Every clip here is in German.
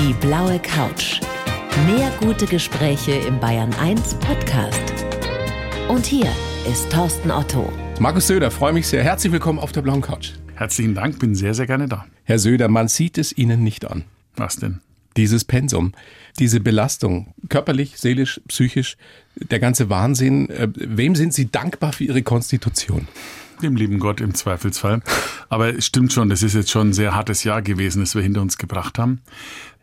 Die blaue Couch. Mehr gute Gespräche im Bayern 1 Podcast. Und hier ist Thorsten Otto. Markus Söder, freue mich sehr. Herzlich willkommen auf der blauen Couch. Herzlichen Dank, bin sehr, sehr gerne da. Herr Söder, man sieht es Ihnen nicht an. Was denn? Dieses Pensum, diese Belastung, körperlich, seelisch, psychisch, der ganze Wahnsinn. Äh, wem sind Sie dankbar für Ihre Konstitution? Dem lieben Gott im Zweifelsfall. Aber es stimmt schon, das ist jetzt schon ein sehr hartes Jahr gewesen, das wir hinter uns gebracht haben.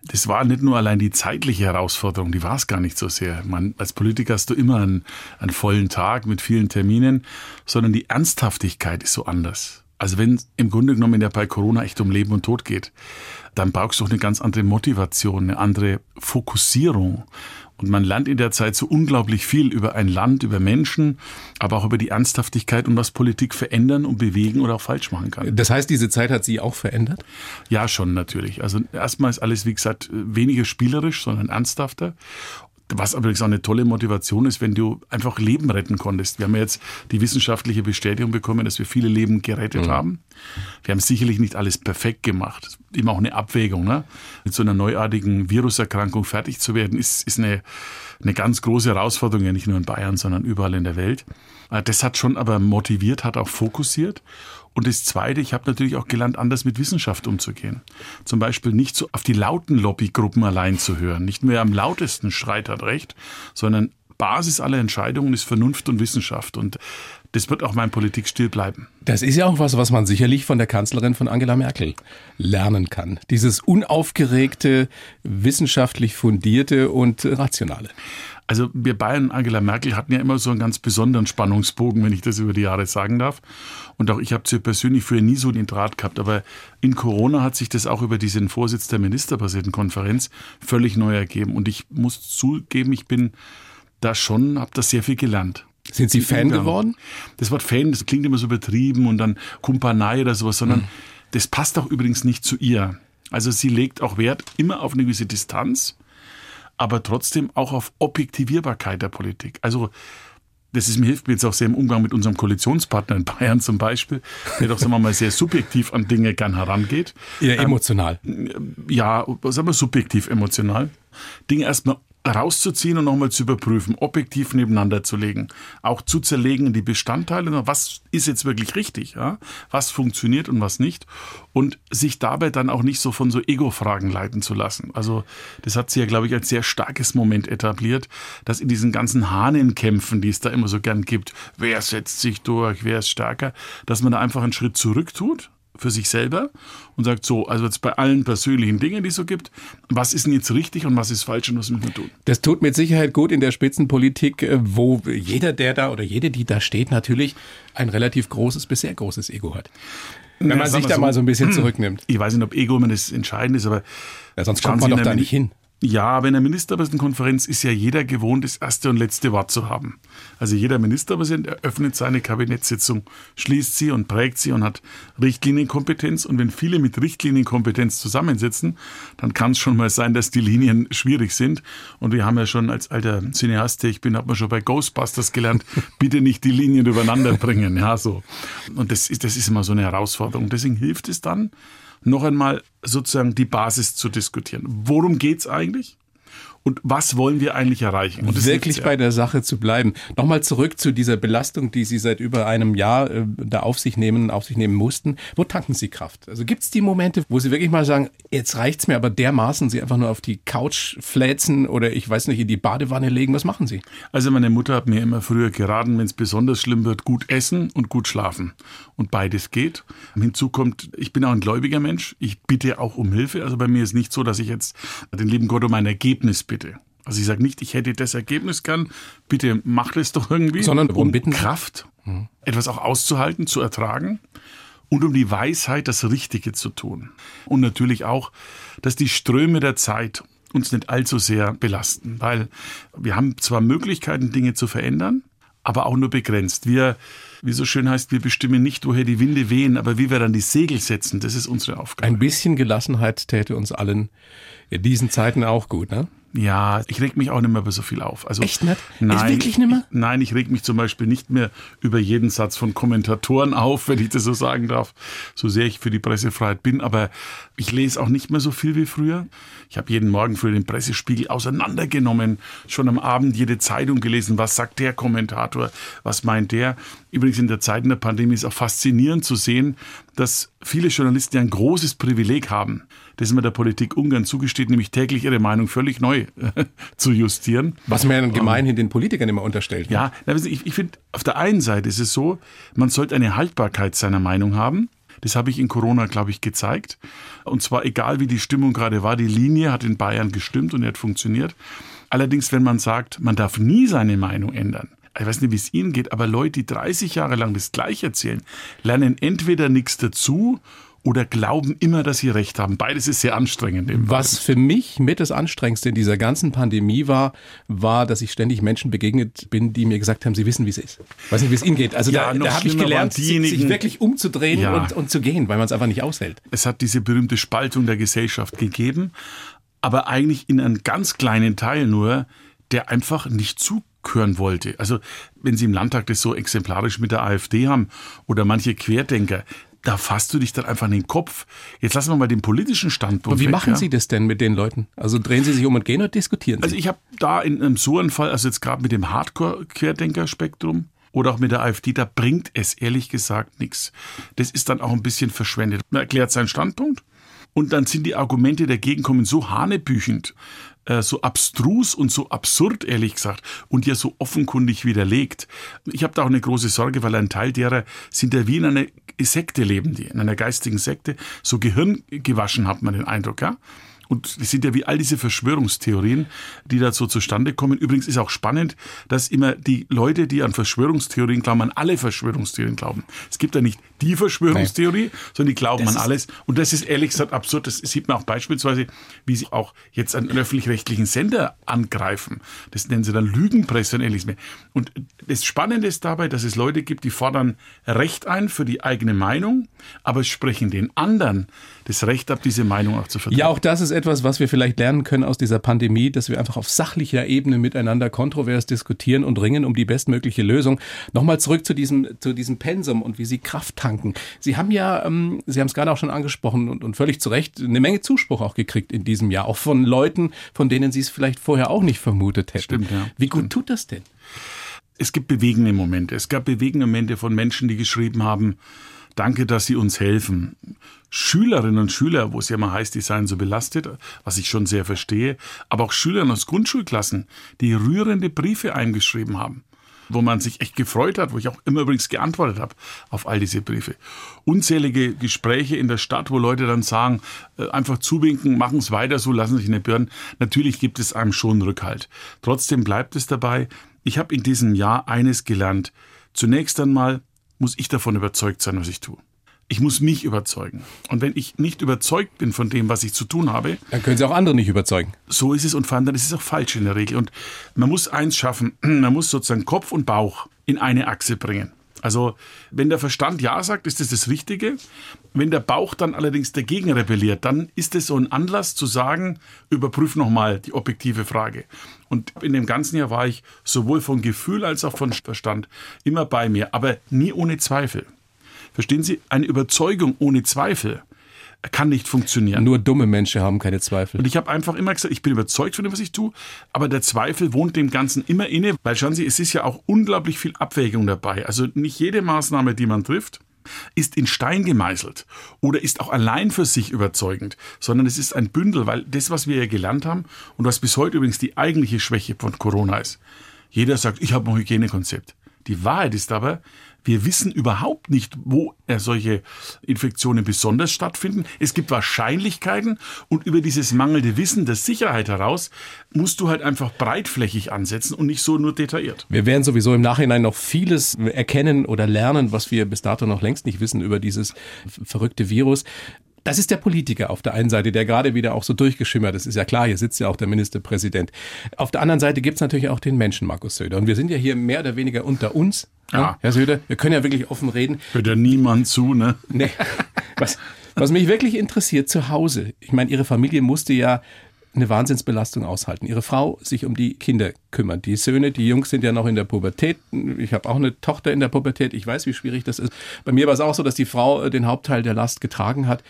Das war nicht nur allein die zeitliche Herausforderung, die war es gar nicht so sehr. Man, als Politiker hast du immer einen, einen vollen Tag mit vielen Terminen, sondern die Ernsthaftigkeit ist so anders. Also wenn im Grunde genommen ja bei Corona echt um Leben und Tod geht, dann brauchst du auch eine ganz andere Motivation, eine andere Fokussierung. Und man lernt in der Zeit so unglaublich viel über ein Land, über Menschen, aber auch über die Ernsthaftigkeit und was Politik verändern und bewegen oder auch falsch machen kann. Das heißt, diese Zeit hat Sie auch verändert? Ja, schon natürlich. Also erstmal ist alles, wie gesagt, weniger spielerisch, sondern ernsthafter. Was übrigens auch eine tolle Motivation ist, wenn du einfach Leben retten konntest. Wir haben ja jetzt die wissenschaftliche Bestätigung bekommen, dass wir viele Leben gerettet mhm. haben. Wir haben sicherlich nicht alles perfekt gemacht. Immer auch eine Abwägung. Ne? Mit so einer neuartigen Viruserkrankung fertig zu werden, ist, ist eine, eine ganz große Herausforderung, ja nicht nur in Bayern, sondern überall in der Welt. Äh, das hat schon aber motiviert, hat auch fokussiert. Und das Zweite, ich habe natürlich auch gelernt, anders mit Wissenschaft umzugehen. Zum Beispiel nicht so auf die lauten Lobbygruppen allein zu hören. Nicht mehr am lautesten schreit hat recht, sondern Basis aller Entscheidungen ist Vernunft und Wissenschaft. Und das wird auch mein Politikstil bleiben. Das ist ja auch was, was man sicherlich von der Kanzlerin von Angela Merkel lernen kann. Dieses unaufgeregte, wissenschaftlich fundierte und rationale. Also wir Bayern, Angela Merkel hatten ja immer so einen ganz besonderen Spannungsbogen, wenn ich das über die Jahre sagen darf. Und auch ich habe sie persönlich früher nie so den Draht gehabt. Aber in Corona hat sich das auch über diesen Vorsitz der ministerbasierten Konferenz völlig neu ergeben. Und ich muss zugeben, ich bin da schon, habe da sehr viel gelernt. Sind Sie Fan Umgang. geworden? Das Wort Fan, das klingt immer so übertrieben und dann Kumpanei oder sowas, sondern mhm. das passt auch übrigens nicht zu ihr. Also sie legt auch Wert immer auf eine gewisse Distanz aber trotzdem auch auf Objektivierbarkeit der Politik. Also das ist, mir hilft mir jetzt auch sehr im Umgang mit unserem Koalitionspartner in Bayern zum Beispiel, der doch, sagen wir mal, sehr subjektiv an Dinge gern herangeht. Eher emotional. Ähm, ja, sagen wir subjektiv emotional. Dinge erstmal rauszuziehen und nochmal zu überprüfen, objektiv nebeneinander zu legen, auch zu zerlegen in die Bestandteile, was ist jetzt wirklich richtig, ja? was funktioniert und was nicht und sich dabei dann auch nicht so von so Ego-Fragen leiten zu lassen. Also das hat sie ja, glaube ich, als sehr starkes Moment etabliert, dass in diesen ganzen Hahnenkämpfen, die es da immer so gern gibt, wer setzt sich durch, wer ist stärker, dass man da einfach einen Schritt zurück tut, für sich selber und sagt so, also jetzt bei allen persönlichen Dingen, die es so gibt, was ist denn jetzt richtig und was ist falsch und was müssen wir tun? Das tut mit Sicherheit gut in der Spitzenpolitik, äh, wo jeder, der da oder jede, die da steht, natürlich ein relativ großes bis sehr großes Ego hat. Wenn man ja, sich da so, mal so ein bisschen zurücknimmt. Ich weiß nicht, ob Ego immer das Entscheidende ist, aber ja, sonst kommt man doch da nicht hin. Ja, aber in der Ministerpräsidentenkonferenz ist ja jeder gewohnt, das erste und letzte Wort zu haben. Also jeder Ministerpräsident eröffnet seine Kabinettssitzung, schließt sie und prägt sie und hat Richtlinienkompetenz. Und wenn viele mit Richtlinienkompetenz zusammensitzen, dann kann es schon mal sein, dass die Linien schwierig sind. Und wir haben ja schon als alter Cineast, ich bin, hat man schon bei Ghostbusters gelernt, bitte nicht die Linien übereinander bringen. Ja, so. Und das ist, das ist immer so eine Herausforderung. Deswegen hilft es dann, noch einmal sozusagen die Basis zu diskutieren. Worum geht's eigentlich? Und was wollen wir eigentlich erreichen? Und wirklich bei der Sache zu bleiben. Nochmal zurück zu dieser Belastung, die Sie seit über einem Jahr äh, da auf sich nehmen, auf sich nehmen mussten. Wo tanken Sie Kraft? Also gibt es die Momente, wo Sie wirklich mal sagen, jetzt reicht's mir aber dermaßen, Sie einfach nur auf die Couch fläzen oder ich weiß nicht, in die Badewanne legen? Was machen Sie? Also meine Mutter hat mir immer früher geraten, wenn es besonders schlimm wird, gut essen und gut schlafen. Und beides geht. Hinzu kommt, ich bin auch ein gläubiger Mensch. Ich bitte auch um Hilfe. Also bei mir ist nicht so, dass ich jetzt den lieben Gott um ein Ergebnis bitte bitte. Also ich sage nicht, ich hätte das Ergebnis gern, bitte macht es doch irgendwie. Sondern um bitten? Kraft, mhm. etwas auch auszuhalten, zu ertragen und um die Weisheit, das Richtige zu tun. Und natürlich auch, dass die Ströme der Zeit uns nicht allzu sehr belasten, weil wir haben zwar Möglichkeiten, Dinge zu verändern, aber auch nur begrenzt. Wir, wie so schön heißt, wir bestimmen nicht, woher die Winde wehen, aber wie wir dann die Segel setzen, das ist unsere Aufgabe. Ein bisschen Gelassenheit täte uns allen in diesen Zeiten auch gut, ne? Ja, ich reg mich auch nicht mehr über so viel auf. Also, Echt nicht? Nein, Ist wirklich nicht mehr? Ich, nein, ich reg mich zum Beispiel nicht mehr über jeden Satz von Kommentatoren auf, wenn ich das so sagen darf, so sehr ich für die Pressefreiheit bin. Aber ich lese auch nicht mehr so viel wie früher. Ich habe jeden Morgen für den Pressespiegel auseinandergenommen, schon am Abend jede Zeitung gelesen, was sagt der Kommentator, was meint der. Übrigens in der Zeit der Pandemie ist auch faszinierend zu sehen, dass viele Journalisten ja ein großes Privileg haben, das man der Politik Ungarn zugesteht, nämlich täglich ihre Meinung völlig neu zu justieren. Was man ja gemeinhin den Politikern immer unterstellt. ne? Ja, ich, ich finde, auf der einen Seite ist es so, man sollte eine Haltbarkeit seiner Meinung haben. Das habe ich in Corona, glaube ich, gezeigt. Und zwar egal, wie die Stimmung gerade war, die Linie hat in Bayern gestimmt und hat funktioniert. Allerdings, wenn man sagt, man darf nie seine Meinung ändern, ich weiß nicht, wie es Ihnen geht, aber Leute, die 30 Jahre lang das Gleiche erzählen, lernen entweder nichts dazu oder glauben immer, dass sie recht haben. Beides ist sehr anstrengend. Was für mich mit das Anstrengendste in dieser ganzen Pandemie war, war, dass ich ständig Menschen begegnet bin, die mir gesagt haben, sie wissen, wie es ist. Weiß nicht, wie es ihnen geht. Also Ja, da, da habe ich gelernt, sich wirklich umzudrehen Ja. und, und zu gehen, weil man es einfach nicht aushält. Es hat diese berühmte Spaltung der Gesellschaft gegeben, aber eigentlich in einem ganz kleinen Teil nur, der einfach nicht zuhören wollte. Also wenn Sie im Landtag das so exemplarisch mit der AfD haben oder manche Querdenker, da fasst du dich dann einfach in den Kopf. Jetzt lassen wir mal den politischen Standpunkt Und wie weg, machen ja? Sie das denn mit den Leuten? Also drehen Sie sich um und gehen oder diskutieren Sie? Also ich habe da in einem so einen Fall, also jetzt gerade mit dem Hardcore-Querdenker-Spektrum oder auch mit der AfD, da bringt es ehrlich gesagt nichts. Das ist dann auch ein bisschen verschwendet. Man erklärt seinen Standpunkt und dann sind die Argumente dagegen kommen so hanebüchend, äh, so abstrus und so absurd, ehrlich gesagt, und ja so offenkundig widerlegt. Ich habe da auch eine große Sorge, weil ein Teil derer sind ja wie in einer Sekte leben die, in einer geistigen Sekte. So gehirngewaschen hat man den Eindruck, ja. Und das sind ja wie all diese Verschwörungstheorien, die da so zustande kommen. Übrigens ist auch spannend, dass immer die Leute, die an Verschwörungstheorien glauben, an alle Verschwörungstheorien glauben. Es gibt ja nicht die Verschwörungstheorie, sondern die glauben Das an alles. Und das ist ehrlich gesagt absurd. Das sieht man auch beispielsweise, wie sie auch jetzt einen öffentlich-rechtlichen Sender angreifen. Das nennen sie dann Lügenpresse und ähnliches mehr. Und das Spannende ist dabei, dass es Leute gibt, die fordern Recht ein für die eigene Meinung, aber sprechen den anderen das Recht ab, diese Meinung auch zu vertreten. Ja, auch das ist etwas, was wir vielleicht lernen können aus dieser Pandemie, dass wir einfach auf sachlicher Ebene miteinander kontrovers diskutieren und ringen um die bestmögliche Lösung. Nochmal zurück zu diesem, zu diesem Pensum und wie Sie Kraft tanken. Sie haben ja, ähm, Sie haben es gerade auch schon angesprochen und, und völlig zu Recht, eine Menge Zuspruch auch gekriegt in diesem Jahr, auch von Leuten, von denen Sie es vielleicht vorher auch nicht vermutet hätten. Stimmt, ja. Wie gut tut das denn? es gibt bewegende Momente. Es gab bewegende Momente von Menschen, die geschrieben haben, danke, dass Sie uns helfen. Schülerinnen und Schüler, wo es ja immer heißt, die seien so belastet, was ich schon sehr verstehe, aber auch Schüler aus Grundschulklassen, die rührende Briefe eingeschrieben haben wo man sich echt gefreut hat, wo ich auch immer übrigens geantwortet habe auf all diese Briefe. Unzählige Gespräche in der Stadt, wo Leute dann sagen, äh, einfach zuwinken, machen es weiter so, lassen sich nicht hören. Natürlich gibt es einem schon Rückhalt. Trotzdem bleibt es dabei, ich habe in diesem Jahr eines gelernt. Zunächst einmal muss ich davon überzeugt sein, was ich tue. Ich muss mich überzeugen. Und wenn ich nicht überzeugt bin von dem, was ich zu tun habe, Dann können Sie auch andere nicht überzeugen. so ist es und vor allem dann ist es auch falsch in der Regel. Und man muss eins schaffen, man muss sozusagen Kopf und Bauch in eine Achse bringen. Also wenn der Verstand Ja sagt, ist das das Richtige. Wenn der Bauch dann allerdings dagegen rebelliert, dann ist es so ein Anlass zu sagen, überprüf nochmal die objektive Frage. Und in dem ganzen Jahr war ich sowohl von Gefühl als auch von Verstand immer bei mir, aber nie ohne Zweifel. Verstehen Sie, eine Überzeugung ohne Zweifel kann nicht funktionieren. Nur dumme Menschen haben keine Zweifel. Und ich habe einfach immer gesagt, ich bin überzeugt von dem, was ich tue, aber der Zweifel wohnt dem Ganzen immer inne, weil schauen Sie, es ist ja auch unglaublich viel Abwägung dabei. Also nicht jede Maßnahme, die man trifft, ist in Stein gemeißelt oder ist auch allein für sich überzeugend, sondern es ist ein Bündel, weil das, was wir ja gelernt haben und was bis heute übrigens die eigentliche Schwäche von Corona ist, jeder sagt, ich habe ein Hygienekonzept. Die Wahrheit ist aber, wir wissen überhaupt nicht, wo äh, solche Infektionen besonders stattfinden. Es gibt Wahrscheinlichkeiten und über dieses mangelnde Wissen der Sicherheit heraus musst du halt einfach breitflächig ansetzen und nicht so nur detailliert. Wir werden sowieso im Nachhinein noch vieles erkennen oder lernen, was wir bis dato noch längst nicht wissen über dieses verrückte Virus. Das ist der Politiker auf der einen Seite, der gerade wieder auch so durchgeschimmert ist. Ist ja klar, hier sitzt ja auch der Ministerpräsident. Auf der anderen Seite gibt's natürlich auch den Menschen, Markus Söder. Und wir sind ja hier mehr oder weniger unter uns. Ja. Herr Söder, wir können ja wirklich offen reden. Hört ja niemand zu, ne? Nee. Was, was mich wirklich interessiert zu Hause, ich meine, Ihre Familie musste ja eine Wahnsinnsbelastung aushalten. Ihre Frau sich um die Kinder kümmert. Die Söhne, die Jungs sind ja noch in der Pubertät. Ich habe auch eine Tochter in der Pubertät. Ich weiß, wie schwierig das ist. Bei mir war es auch so, dass die Frau äh, den Hauptteil der Last getragen hat.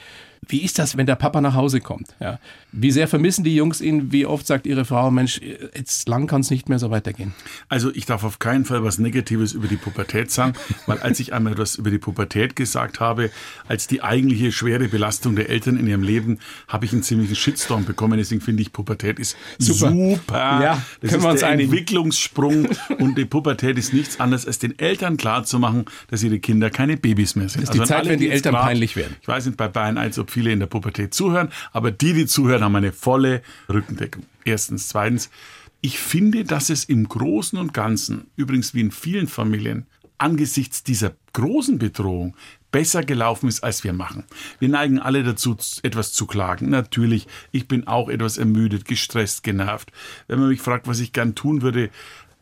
Wie ist das, wenn der Papa nach Hause kommt? Ja. Wie sehr vermissen die Jungs ihn? Wie oft sagt ihre Frau, Mensch, jetzt lang kann es nicht mehr so weitergehen? Also ich darf auf keinen Fall was Negatives über die Pubertät sagen, weil als ich einmal etwas über die Pubertät gesagt habe, als die eigentliche schwere Belastung der Eltern in ihrem Leben, habe ich einen ziemlichen Shitstorm bekommen. Deswegen finde ich, Pubertät ist super. super. Ja, das können ist wir uns der einigen. Entwicklungssprung und die Pubertät ist nichts anderes, als den Eltern klarzumachen, dass ihre Kinder keine Babys mehr sind. Das ist die an Zeit, wenn die Eltern grad- peinlich werden. Ich weiß nicht bei Bayern 1, ob viele in der Pubertät zuhören, aber die, die zuhören, haben eine volle Rückendeckung. Erstens. Zweitens, ich finde, dass es im Großen und Ganzen, übrigens wie in vielen Familien, angesichts dieser großen Bedrohung besser gelaufen ist, als wir machen. Wir neigen alle dazu, etwas zu klagen. Natürlich, ich bin auch etwas ermüdet, gestresst, genervt. Wenn man mich fragt, was ich gern tun würde,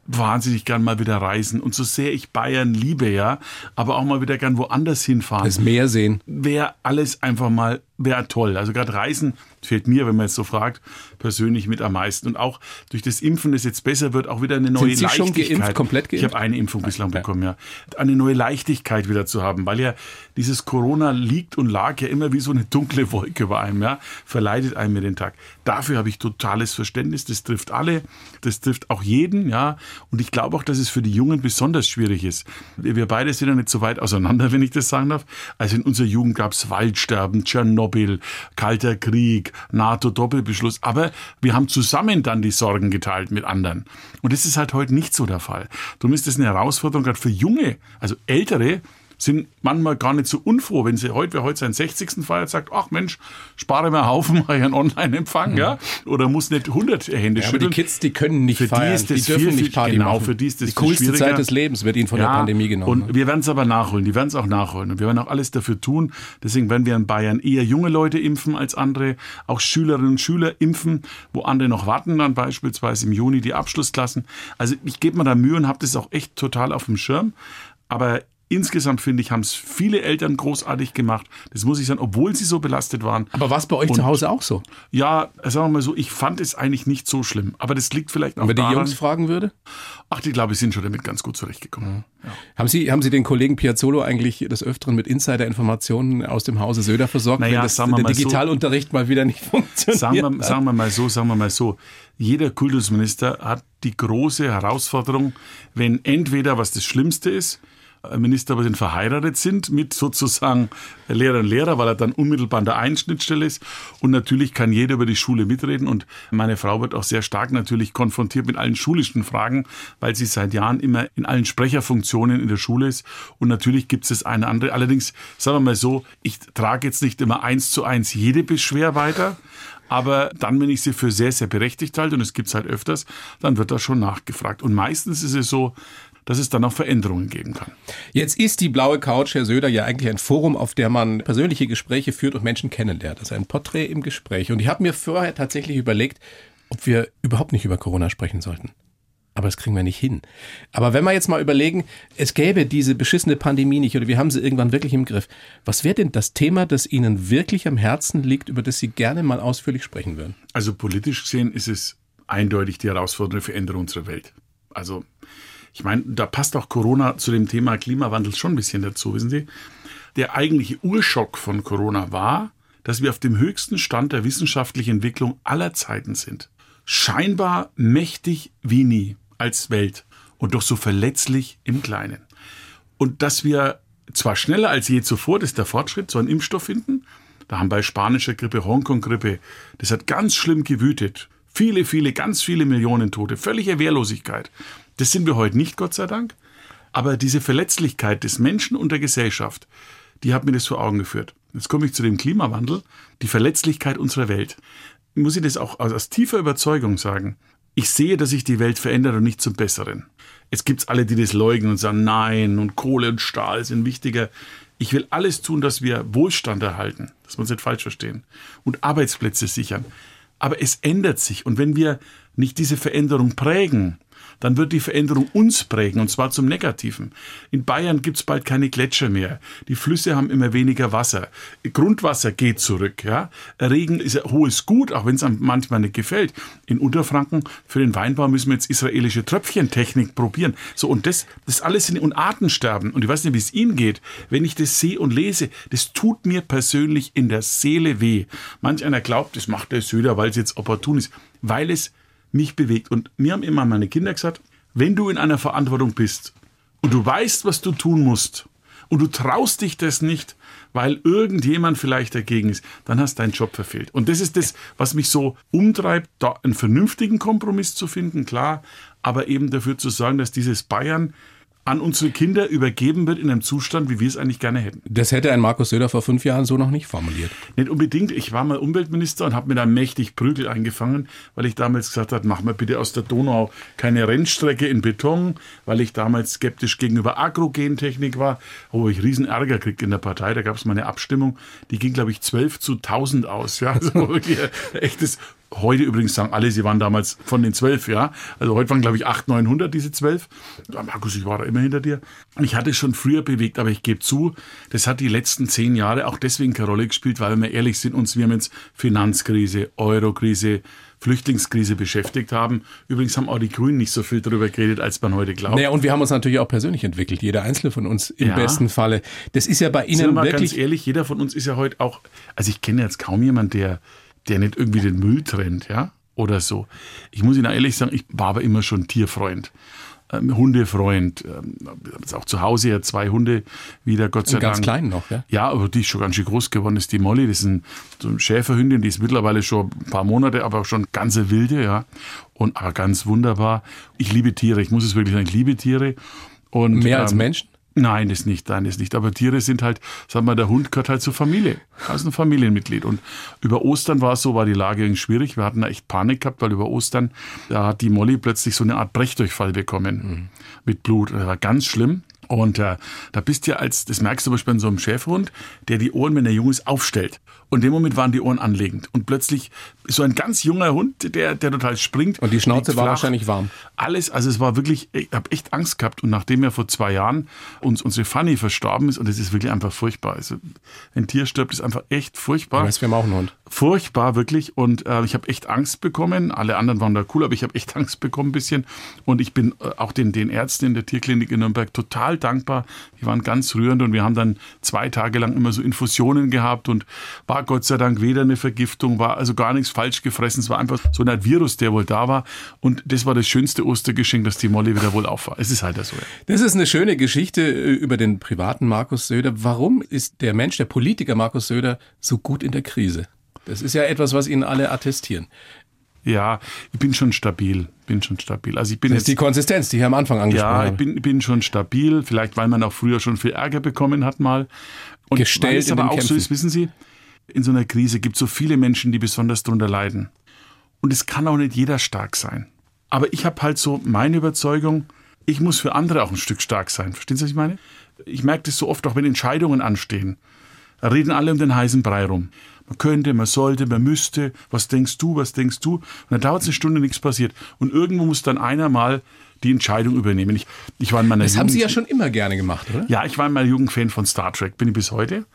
wahnsinnig gern mal wieder reisen. Und so sehr ich Bayern liebe, ja, aber auch mal wieder gern woanders hinfahren Das Meer sehen. wäre alles einfach mal, wäre toll. Also gerade Reisen fehlt mir, wenn man jetzt so fragt, persönlich mit am meisten. Und auch durch das Impfen, das jetzt besser wird, auch wieder eine neue Sie schon Leichtigkeit. geimpft, komplett Ich geimpft? habe eine Impfung bislang bekommen, ja. Eine neue Leichtigkeit wieder zu haben, weil ja dieses Corona liegt und lag ja immer wie so eine dunkle Wolke über einem, ja. Verleidet einem mir den Tag. Dafür habe ich totales Verständnis. Das trifft alle. Das trifft auch jeden, ja. Und ich glaube auch, dass es für die Jungen besonders schwierig ist. Wir beide sind ja nicht so weit auseinander, wenn ich das sagen darf. Also in unserer Jugend gab es Waldsterben, Tschernobyl, Kalter Krieg, NATO-Doppelbeschluss. Aber wir haben zusammen dann die Sorgen geteilt mit anderen. Und das ist halt heute nicht so der Fall. Darum ist das eine Herausforderung gerade für Junge, also Ältere, sind manchmal gar nicht so unfroh, wenn sie heute, wer heute seinen 60. feiert, sagt, ach Mensch, spare mir einen Haufen, mache ich einen Online-Empfang, ja, oder muss nicht 100 Hände Ja, aber die schütteln. Kids, die können nicht Für die feiern. ist das die dürfen viel, nicht Party genau, machen. für die ist das die coolste. Zeit des Lebens wird ihnen von der Pandemie genommen. ne? Und wir werden es aber nachholen. Die werden es auch nachholen. Und wir werden auch alles dafür tun. Deswegen werden wir in Bayern eher junge Leute impfen als andere. Auch Schülerinnen und Schüler impfen, wo andere noch warten, dann beispielsweise im Juni die Abschlussklassen. Also ich gebe mir da Mühe und habe das auch echt total auf dem Schirm. Aber insgesamt finde ich, haben es viele Eltern großartig gemacht. Das muss ich sagen, obwohl sie so belastet waren. aber war es bei euch Und- zu Hause auch so? Ja, sagen wir mal so, ich fand es eigentlich nicht so schlimm. Aber das liegt vielleicht auch Wenn man die daran, Jungs fragen würde? ach, die glaube ich sind schon damit ganz gut zurechtgekommen. Ja. Haben Sie, haben Sie den Kollegen Piazzolo eigentlich des Öfteren mit Insider-Informationen aus dem Hause Söder versorgt, Naja, wenn das, sagen wir der mal so. Digitalunterricht mal wieder nicht funktioniert? Sagen wir, sagen wir mal so, sagen wir mal so. Jeder Kultusminister hat die große Herausforderung, wenn entweder, was das Schlimmste ist, Minister aber sind verheiratet sind mit sozusagen Lehrern und Lehrer, weil er dann unmittelbar an der Einschnittstelle ist. Und natürlich kann jeder über die Schule mitreden. Und meine Frau wird auch sehr stark natürlich konfrontiert mit allen schulischen Fragen, weil sie seit Jahren immer in allen Sprecherfunktionen in der Schule ist. Und natürlich gibt es eine andere. Allerdings, sagen wir mal so, ich trage jetzt nicht immer eins zu eins jede Beschwer weiter. Aber dann, wenn ich sie für sehr, sehr berechtigt halte, und es gibt es halt öfters, dann wird da schon nachgefragt. Und meistens ist es so, dass es dann auch Veränderungen geben kann. Jetzt ist die blaue Couch, Herr Söder, ja eigentlich ein Forum, auf der man persönliche Gespräche führt und Menschen kennenlernt. Das ist ein Porträt im Gespräch. Und ich habe mir vorher tatsächlich überlegt, ob wir überhaupt nicht über Corona sprechen sollten. Aber das kriegen wir nicht hin. Aber wenn wir jetzt mal überlegen, es gäbe diese beschissene Pandemie nicht oder wir haben sie irgendwann wirklich im Griff. Was wäre denn das Thema, das Ihnen wirklich am Herzen liegt, über das Sie gerne mal ausführlich sprechen würden? Also politisch gesehen ist es eindeutig die herausfordernde Veränderung unserer Welt. Also, ich meine, da passt auch Corona zu dem Thema Klimawandel schon ein bisschen dazu, wissen Sie? Der eigentliche Urschock von Corona war, dass wir auf dem höchsten Stand der wissenschaftlichen Entwicklung aller Zeiten sind. Scheinbar mächtig wie nie als Welt und doch so verletzlich im Kleinen. Und dass wir zwar schneller als je zuvor, das ist der Fortschritt, so einen Impfstoff finden. Da haben bei spanischer Grippe, Hongkong-Grippe, das hat ganz schlimm gewütet. Viele, viele, ganz viele Millionen Tote, völlige Wehrlosigkeit. Das sind wir heute nicht, Gott sei Dank. Aber diese Verletzlichkeit des Menschen und der Gesellschaft, die hat mir das vor Augen geführt. Jetzt komme ich zu dem Klimawandel, die Verletzlichkeit unserer Welt. Muss ich das auch aus, tiefer Überzeugung sagen. Ich sehe, dass sich die Welt verändert und nicht zum Besseren. Es gibt alle, die das leugnen und sagen, nein, und Kohle und Stahl sind wichtiger. Ich will alles tun, dass wir Wohlstand erhalten, dass wir uns nicht falsch verstehen, und Arbeitsplätze sichern. Aber es ändert sich. Und wenn wir nicht diese Veränderung prägen, dann wird die Veränderung uns prägen und zwar zum Negativen. In Bayern gibt's bald keine Gletscher mehr. Die Flüsse haben immer weniger Wasser. Grundwasser geht zurück. Ja? Regen ist ein hohes Gut, auch wenn es einem manchmal nicht gefällt. In Unterfranken für den Weinbau müssen wir jetzt israelische Tröpfchentechnik probieren. So und das, das alles sind und Artensterben. Und ich weiß nicht, wie es Ihnen geht. Wenn ich das sehe und lese, das tut mir persönlich in der Seele weh. Manch einer glaubt, das macht der Söder, weil es jetzt opportun ist, weil es mich bewegt. Und mir haben immer meine Kinder gesagt, wenn du in einer Verantwortung bist und du weißt, was du tun musst und du traust dich das nicht, weil irgendjemand vielleicht dagegen ist, dann hast du deinen Job verfehlt. Und das ist das, was mich so umtreibt, da einen vernünftigen Kompromiss zu finden, klar, aber eben dafür zu sorgen, dass dieses Bayern an unsere Kinder übergeben wird in einem Zustand, wie wir es eigentlich gerne hätten. Das hätte ein Markus Söder vor fünf Jahren so noch nicht formuliert. Nicht unbedingt. Ich war mal Umweltminister und habe mir da mächtig Prügel eingefangen, weil ich damals gesagt habe, mach mal bitte aus der Donau keine Rennstrecke in Beton, weil ich damals skeptisch gegenüber Agrogentechnik war, wo ich riesen Ärger krieg in der Partei. Da gab es mal eine Abstimmung, die ging, glaube ich, 12 zu 1000 aus. Ja, also wirklich echtes Heute übrigens sagen alle, sie waren damals von den zwölf, ja. Also heute waren, glaube ich, 800, 900 diese zwölf. Markus, ich war da immer hinter dir. Ich hatte es schon früher bewegt, aber ich gebe zu, das hat die letzten zehn Jahre auch deswegen keine Rolle gespielt, weil wir ehrlich sind, uns, wir haben jetzt Finanzkrise, Eurokrise, Flüchtlingskrise beschäftigt haben. Übrigens haben auch die Grünen nicht so viel darüber geredet, als man heute glaubt. Naja, und wir haben uns natürlich auch persönlich entwickelt, jeder einzelne von uns im ja. besten Falle. Das ist ja bei Ihnen Sind wir wirklich... ganz ehrlich, jeder von uns ist ja heute auch, also ich kenne jetzt kaum jemanden, der der nicht irgendwie den Müll trennt, ja, oder so. Ich muss Ihnen ehrlich sagen, ich war aber immer schon Tierfreund. Ähm, Hundefreund, ähm, auch zu Hause ja zwei Hunde wieder, Gott sei Und ganz Dank. Ganz klein noch, ja? Ja, aber die ist schon ganz schön groß geworden, ist die Molly, das ist ein, so eine Schäferhündin, die ist mittlerweile schon ein paar Monate, aber auch schon ganze wilde, ja. Und aber ganz wunderbar. Ich liebe Tiere, ich muss es wirklich sagen, ich liebe Tiere. Und, Mehr als ähm, Menschen? Nein, das nicht, nein, das nicht. Aber Tiere sind halt, sagen wir, der Hund gehört halt zur Familie. Er ist ein Familienmitglied. Und über Ostern war es so, war die Lage irgendwie schwierig. Wir hatten da echt Panik gehabt, weil über Ostern, da hat die Molly plötzlich so eine Art Brechdurchfall bekommen. Mhm. Mit Blut. Das war ganz schlimm. Und äh, da bist du ja als, das merkst du zum Beispiel an so einem Schäferhund, der die Ohren, wenn er jung ist, aufstellt. Und in dem Moment waren die Ohren anlegend. Und plötzlich so ein ganz junger Hund, der, der total springt. Und die Schnauze war wahrscheinlich warm. Alles, also es war wirklich, ich habe echt Angst gehabt. Und nachdem ja vor zwei Jahren uns unsere Fanny verstorben ist, und es ist wirklich einfach furchtbar. Also ein Tier stirbt, ist einfach echt furchtbar. Weißt, wir haben auch einen Hund. Furchtbar, wirklich. Und äh, ich habe echt Angst bekommen. Alle anderen waren da cool, aber ich habe echt Angst bekommen ein bisschen. Und ich bin äh, auch den, den Ärzten in der Tierklinik in Nürnberg total dankbar. Die waren ganz rührend und wir haben dann zwei Tage lang immer so Infusionen gehabt und war Gott sei Dank weder eine Vergiftung, war also gar nichts falsch gefressen. Es war einfach so ein Virus, der wohl da war. Und das war das schönste Ostergeschenk, dass die Molly wieder wohl auf war. Es ist halt so. Ja. Das ist eine schöne Geschichte äh, über den privaten Markus Söder. Warum ist der Mensch, der Politiker Markus Söder so gut in der Krise? Das ist ja etwas, was Ihnen alle attestieren. Ja, ich bin schon stabil, bin schon stabil. Also ich bin das ist die Konsistenz, die ich am Anfang angesprochen. Ja, ich bin, bin schon stabil, vielleicht weil man auch früher schon viel Ärger bekommen hat mal. Und Gestellt weil es aber auch Kämpfen. so ist, wissen Sie, in so einer Krise gibt es so viele Menschen, die besonders darunter leiden. Und es kann auch nicht jeder stark sein. Aber ich habe halt so meine Überzeugung, ich muss für andere auch ein Stück stark sein. Verstehen Sie, was ich meine? Ich merke das so oft, auch wenn Entscheidungen anstehen. Da reden alle um den heißen Brei rum. Man könnte, man sollte, man müsste. Was denkst du, was denkst du? Und dann dauert es eine Stunde, nichts passiert. Und irgendwo muss dann einer mal die Entscheidung übernehmen. Ich, ich war in meiner das Jugend, haben Sie ja schon immer gerne gemacht, oder? Ja, ich war in meiner Jugend Fan von Star Trek, bin ich bis heute.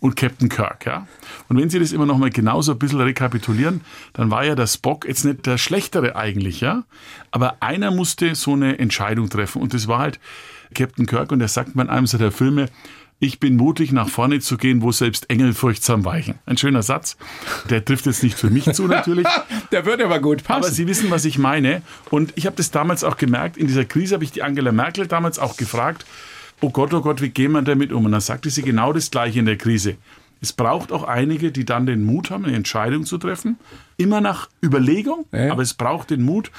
Und Captain Kirk, ja. Und wenn Sie das immer noch mal genauso ein bisschen rekapitulieren, dann war ja der Spock jetzt nicht der Schlechtere eigentlich, ja. Aber einer musste so eine Entscheidung treffen. Und das war halt Captain Kirk. Und er sagt man einem der Filme, ich bin mutig, nach vorne zu gehen, wo selbst Engel furchtsam weichen. Ein schöner Satz. Der trifft jetzt nicht für mich zu, natürlich. Der würde aber gut passen. Aber Sie wissen, was ich meine. Und ich habe das damals auch gemerkt. In dieser Krise habe ich die Angela Merkel damals auch gefragt, oh Gott, oh Gott, wie gehen wir damit um? Und dann sagte sie genau das Gleiche in der Krise. Es braucht auch einige, die dann den Mut haben, eine Entscheidung zu treffen. Immer nach Überlegung, ja. aber es braucht den Mut.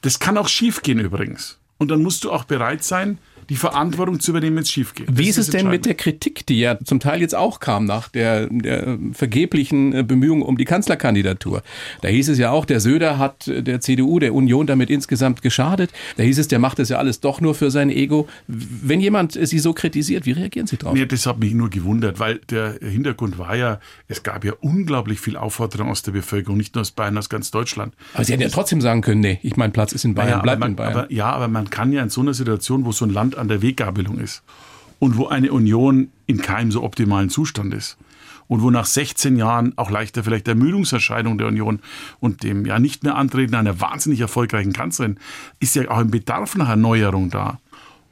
Das kann auch schiefgehen übrigens. Und dann musst du auch bereit sein, die Verantwortung zu übernehmen, wenn es schief geht. Wie ist es denn mit der Kritik, die ja zum Teil jetzt auch kam nach der, der vergeblichen äh, Bemühungen um die Kanzlerkandidatur? Da hieß es ja auch, der Söder hat der CDU, der Union damit insgesamt geschadet. Da hieß es, der macht das ja alles doch nur für sein Ego. Wenn jemand Sie so kritisiert, wie reagieren Sie drauf? Nee, das hat mich nur gewundert, weil der Hintergrund war ja, es gab ja unglaublich viel Aufforderung aus der Bevölkerung, nicht nur aus Bayern, aus ganz Deutschland. Aber Sie hätten ja trotzdem sagen können, nee, ich mein Platz ist in Bayern, ja, bleibt in Bayern. Aber, ja, aber man kann ja in so einer Situation, wo so ein Land an der Weggabelung ist und wo eine Union in keinem so optimalen Zustand ist und wo nach 16 Jahren auch leichter vielleicht Ermüdungserscheinung der Union und dem ja nicht mehr Antreten einer wahnsinnig erfolgreichen Kanzlerin ist ja auch ein Bedarf nach Erneuerung da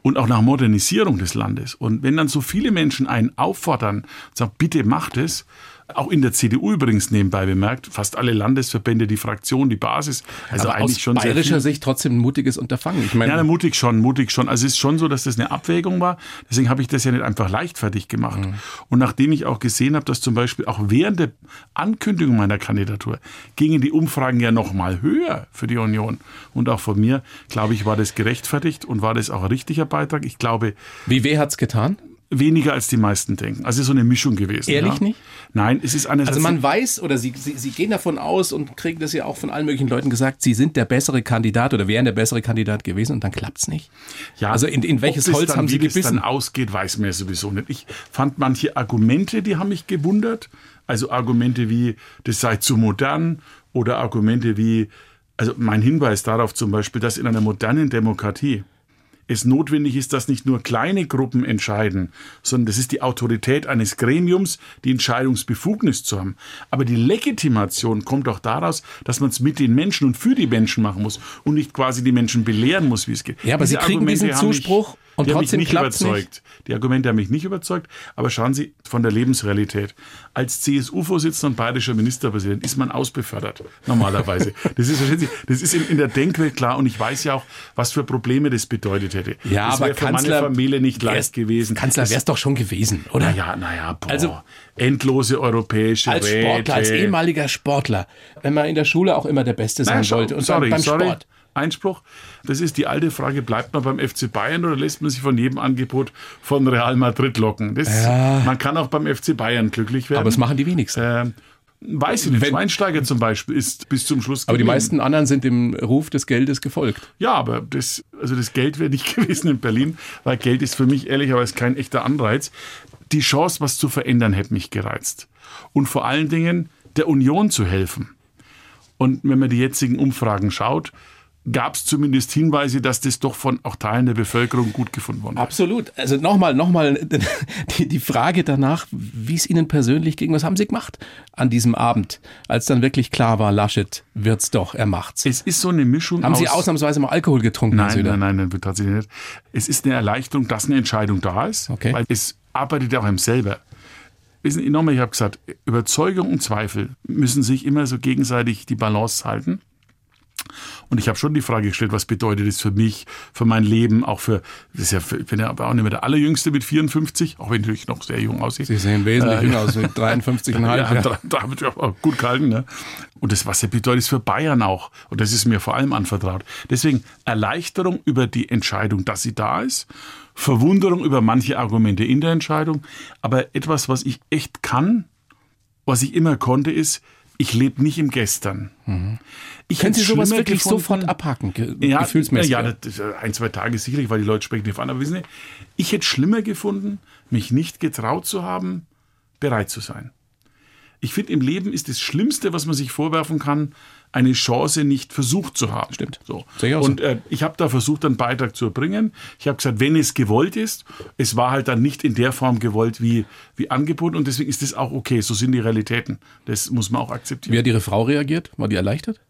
und auch nach Modernisierung des Landes. Und wenn dann so viele Menschen einen auffordern, sagen, bitte macht es, auch in der CDU übrigens nebenbei bemerkt, fast alle Landesverbände, die Fraktion, die Basis. Also Aber eigentlich aus schon bayerischer Sicht trotzdem ein mutiges Unterfangen. Ich meine, ja, mutig schon, mutig schon. Also es ist schon so, dass das eine Abwägung war. Deswegen habe ich das ja nicht einfach leichtfertig gemacht. Mhm. Und nachdem ich auch gesehen habe, dass zum Beispiel auch während der Ankündigung meiner Kandidatur gingen die Umfragen ja noch mal höher für die Union. Und auch von mir, glaube ich, war das gerechtfertigt und war das auch ein richtiger Beitrag. Ich glaube. Wie weh hat's getan? Weniger als die meisten denken. Also so eine Mischung gewesen. Ehrlich ja. nicht? Nein, es ist eine. Also man weiß oder sie, sie, sie gehen davon aus und kriegen das ja auch von allen möglichen Leuten gesagt, sie sind der bessere Kandidat oder wären der bessere Kandidat gewesen und dann klappt's nicht. Ja. Also in, in welches Holz dann, haben sie gebissen? Wie es dann ausgeht, weiß man ja sowieso nicht. Ich fand manche Argumente, die haben mich gewundert. Also Argumente wie, das sei zu modern oder Argumente wie, also mein Hinweis darauf zum Beispiel, dass in einer modernen Demokratie es notwendig ist, dass nicht nur kleine Gruppen entscheiden, sondern das ist die Autorität eines Gremiums, die Entscheidungsbefugnis zu haben. Aber die Legitimation kommt auch daraus, dass man es mit den Menschen und für die Menschen machen muss und nicht quasi die Menschen belehren muss, wie es geht. Ja, aber Diese Sie kriegen Argumente diesen Zuspruch und die haben mich nicht überzeugt. Nicht. Die Argumente haben mich nicht überzeugt. Aber schauen Sie von der Lebensrealität. Als CSU-Vorsitzender und bayerischer Ministerpräsident ist man ausbefördert. Normalerweise. das ist, das ist in, in, der Denkwelt klar. Und ich weiß ja auch, was für Probleme das bedeutet hätte. Ja, das aber für Kanzler, meine Familie nicht leicht gewesen. Kanzler wäre es doch schon gewesen, oder? Naja, naja, boah. Also, endlose europäische Als Sportler, Räte. als ehemaliger Sportler, wenn man in der Schule auch immer der Beste sein naja, wollte und sorry, beim sorry. Sport. Einspruch. Das ist die alte Frage, bleibt man beim FC Bayern oder lässt man sich von jedem Angebot von Real Madrid locken? Das, ja. Man kann auch beim FC Bayern glücklich werden. Aber das machen die wenigsten. Äh, Weiß ich nicht. Wenn, Schweinsteiger zum Beispiel ist bis zum Schluss. Aber geblieben. die meisten anderen sind dem Ruf des Geldes gefolgt. Ja, aber das, also das Geld wäre nicht gewesen in Berlin, weil Geld ist für mich ehrlicherweise kein echter Anreiz. Die Chance, was zu verändern, hätte mich gereizt. Und vor allen Dingen der Union zu helfen. Und wenn man die jetzigen Umfragen schaut, gab es zumindest Hinweise, dass das doch von auch Teilen der Bevölkerung gut gefunden worden ist. Absolut. Also nochmal, nochmal die, die Frage danach, wie es Ihnen persönlich ging. Was haben Sie gemacht an diesem Abend, als dann wirklich klar war, Laschet wird's doch, er macht's? Es ist so eine Mischung Haben Sie ausnahmsweise mal Alkohol getrunken? Nein, nein, nein, nein, tatsächlich nicht. Es ist eine Erleichterung, dass eine Entscheidung da ist, okay. weil es arbeitet auch einem selber. Wissen Sie, nochmal, ich habe gesagt, Überzeugung und Zweifel müssen sich immer so gegenseitig die Balance halten. Und ich habe schon die Frage gestellt, was bedeutet das für mich, für mein Leben, auch für, das ist ja, ich bin ja auch nicht mehr der Allerjüngste mit 54, auch wenn ich natürlich noch sehr jung aussehe. Sie sehen wesentlich äh, jünger aus, mit 53,5. ja, ja. Da wird ja auch gut gehalten. Ne? Und das, was er bedeutet, ist für Bayern auch. Und das ist mir vor allem anvertraut. Deswegen Erleichterung über die Entscheidung, dass sie da ist. Verwunderung über manche Argumente in der Entscheidung. Aber etwas, was ich echt kann, was ich immer konnte, ist, ich lebe nicht im Gestern. Mhm. Ich Können Sie sowas wirklich gefunden, sofort abhaken, ge ja, gefühlsmäßig? Ja, das, ein, zwei Tage sicherlich, weil die Leute sprechen nicht an. Aber wissen Sie, ich hätte schlimmer gefunden, mich nicht getraut zu haben, bereit zu sein. Ich finde, im Leben ist das Schlimmste, was man sich vorwerfen kann, eine Chance nicht versucht zu haben. Stimmt. So. Und äh, ich habe da versucht, einen Beitrag zu erbringen. Ich habe gesagt, wenn es gewollt ist, es war halt dann nicht in der Form gewollt wie, wie angeboten und deswegen ist das auch okay. So sind die Realitäten. Das muss man auch akzeptieren. Wie hat Ihre Frau reagiert? War die erleichtert?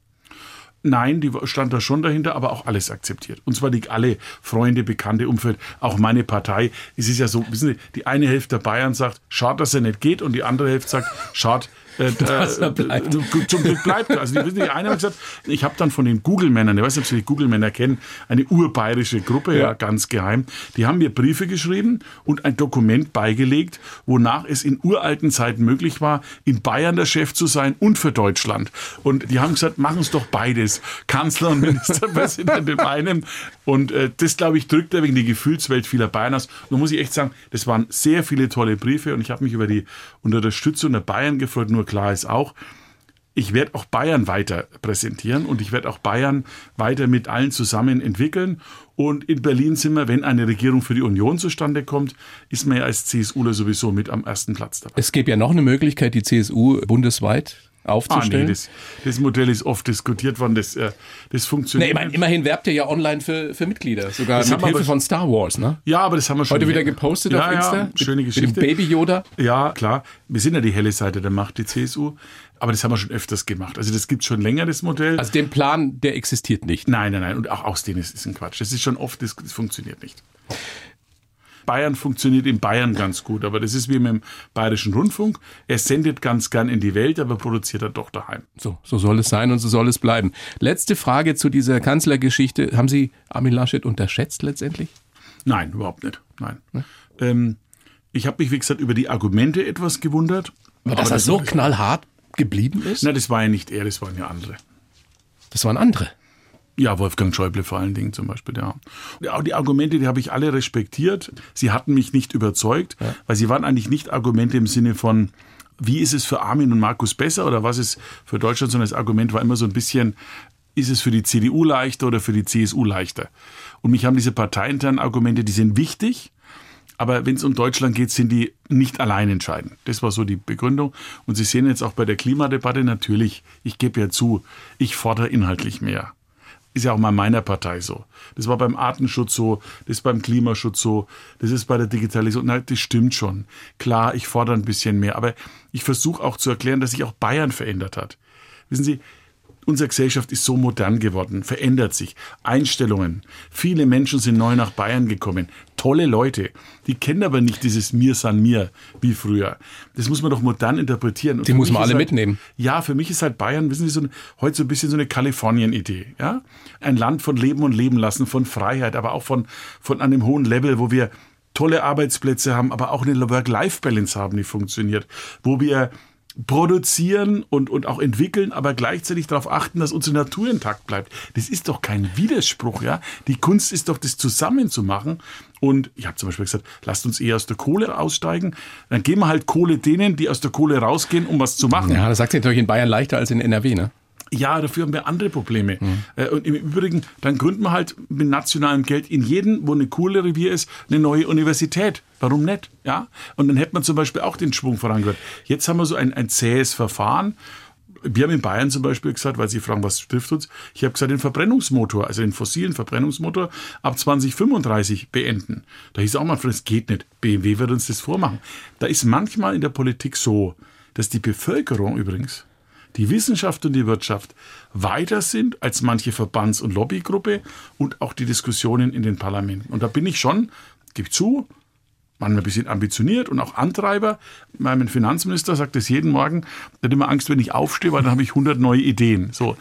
Nein, die stand da schon dahinter, aber auch alles akzeptiert. Und zwar die alle Freunde, Bekannte, Umfeld, auch meine Partei. Es ist ja so, wissen Sie, die eine Hälfte der Bayern sagt, schade, dass er nicht geht, und die andere Hälfte sagt, schade, Äh, äh. Zum Glück bleibt er. Also die, die eine hat gesagt, ich habe dann von den Google-Männern, ich weiß nicht, ob Sie die Google-Männer kennen, eine urbayerische Gruppe, ja. ja, ganz geheim, die haben mir Briefe geschrieben und ein Dokument beigelegt, wonach es in uralten Zeiten möglich war, in Bayern der Chef zu sein und für Deutschland. Und die haben gesagt, machen es doch beides. Kanzler und Ministerpräsident in einem. Und äh, das, glaube ich, drückt wegen die Gefühlswelt vieler Bayern aus. Und muss ich echt sagen, das waren sehr viele tolle Briefe und ich habe mich über die Unterstützung der Bayern gefreut. Nur klar ist auch, ich werde auch Bayern weiter präsentieren und ich werde auch Bayern weiter mit allen zusammen entwickeln. Und in Berlin sind wir, wenn eine Regierung für die Union zustande kommt, ist man ja als CSUler sowieso mit am ersten Platz dabei. Es gäbe ja noch eine Möglichkeit, die CSU bundesweit aufzustellen. Ah, nee, das, das, Modell ist oft diskutiert worden, das, äh, das funktioniert. Nee, ich meine, immerhin werbt ihr ja online für, für Mitglieder, sogar das mit Hilfe von Star Wars, ne? Ja, aber das haben wir schon. Heute wieder gepostet ja, auf Insta. Ja, schöne Geschichte. Mit dem Baby Yoda. Ja, klar. Wir sind ja die helle Seite der Macht, die CSU. Aber das haben wir schon öfters gemacht. Also das gibt schon länger, das Modell. Also den Plan, der existiert nicht. Nein, nein, nein. Und auch aus denen ist, ist ein Quatsch. Das ist schon oft, das, das funktioniert nicht. Bayern funktioniert in Bayern ganz gut, aber das ist wie mit dem Bayerischen Rundfunk. Er sendet ganz gern in die Welt, aber produziert er doch daheim. So, so soll es sein und so soll es bleiben. Letzte Frage zu dieser Kanzlergeschichte. Haben Sie Armin Laschet unterschätzt letztendlich? Nein, überhaupt nicht. Nein. Hm? Ähm, ich habe mich, wie gesagt, über die Argumente etwas gewundert. Aber, aber dass er so knallhart geblieben ist? Na, das war ja nicht er, das waren ja andere. Das waren andere. Ja, Wolfgang Schäuble vor allen Dingen zum Beispiel, ja. Auch die Argumente, die habe ich alle respektiert. Sie hatten mich nicht überzeugt, ja. weil sie waren eigentlich nicht Argumente im Sinne von, wie ist es für Armin und Markus besser oder was ist für Deutschland, sondern das Argument war immer so ein bisschen, ist es für die CDU leichter oder für die CSU leichter? Und mich haben diese parteiinternen Argumente, die sind wichtig, aber wenn es um Deutschland geht, sind die nicht allein entscheidend. Das war so die Begründung. Und Sie sehen jetzt auch bei der Klimadebatte natürlich, ich gebe ja zu, ich fordere inhaltlich mehr. Ist ja auch mal meiner Partei so. Das war beim Artenschutz so, das ist beim Klimaschutz so, das ist bei der Digitalisierung. Nein, das stimmt schon. Klar, ich fordere ein bisschen mehr, aber ich versuche auch zu erklären, dass sich auch Bayern verändert hat. Wissen Sie, Unsere Gesellschaft ist so modern geworden, verändert sich. Einstellungen. Viele Menschen sind neu nach Bayern gekommen. Tolle Leute. Die kennen aber nicht dieses Mir san mir wie früher. Das muss man doch modern interpretieren. Und die muss man alle halt, mitnehmen. Ja, für mich ist halt Bayern, wissen Sie, so, heute so ein bisschen so eine Kalifornien-Idee. Ja? Ein Land von Leben und Leben lassen, von Freiheit, aber auch von, von einem hohen Level, wo wir tolle Arbeitsplätze haben, aber auch eine Work-Life-Balance haben, die funktioniert. Wo wir produzieren und, und auch entwickeln, aber gleichzeitig darauf achten, dass unsere Natur intakt bleibt. Das ist doch kein Widerspruch, ja. Die Kunst ist doch, das zusammenzumachen. Und ich habe zum Beispiel gesagt, lasst uns eher aus der Kohle aussteigen. Dann geben wir halt Kohle denen, die aus der Kohle rausgehen, um was zu machen. Ja, das sagt sich natürlich in Bayern leichter als in NRW, ne? Ja, dafür haben wir andere Probleme. Mhm. Und im Übrigen, dann gründen wir halt mit nationalem Geld in jedem, wo eine coole Revier ist, eine neue Universität. Warum nicht? Ja? Und dann hätte man zum Beispiel auch den Schwung vorangebracht. Jetzt haben wir so ein, ein zähes Verfahren. Wir haben in Bayern zum Beispiel gesagt, weil Sie fragen, was trifft uns? Ich habe gesagt, den Verbrennungsmotor, also den fossilen Verbrennungsmotor ab 2035 beenden. Da hieß auch mal, das geht nicht. BMW wird uns das vormachen. Da ist manchmal in der Politik so, dass die Bevölkerung übrigens die Wissenschaft und die Wirtschaft weiter sind als manche Verbands- und Lobbygruppe und auch die Diskussionen in den Parlamenten. Und da bin ich schon, gebe zu, manchmal ein bisschen ambitioniert und auch Antreiber. Mein Finanzminister sagt es jeden Morgen, der hat immer Angst, wenn ich aufstehe, weil dann habe ich 100 neue Ideen. So.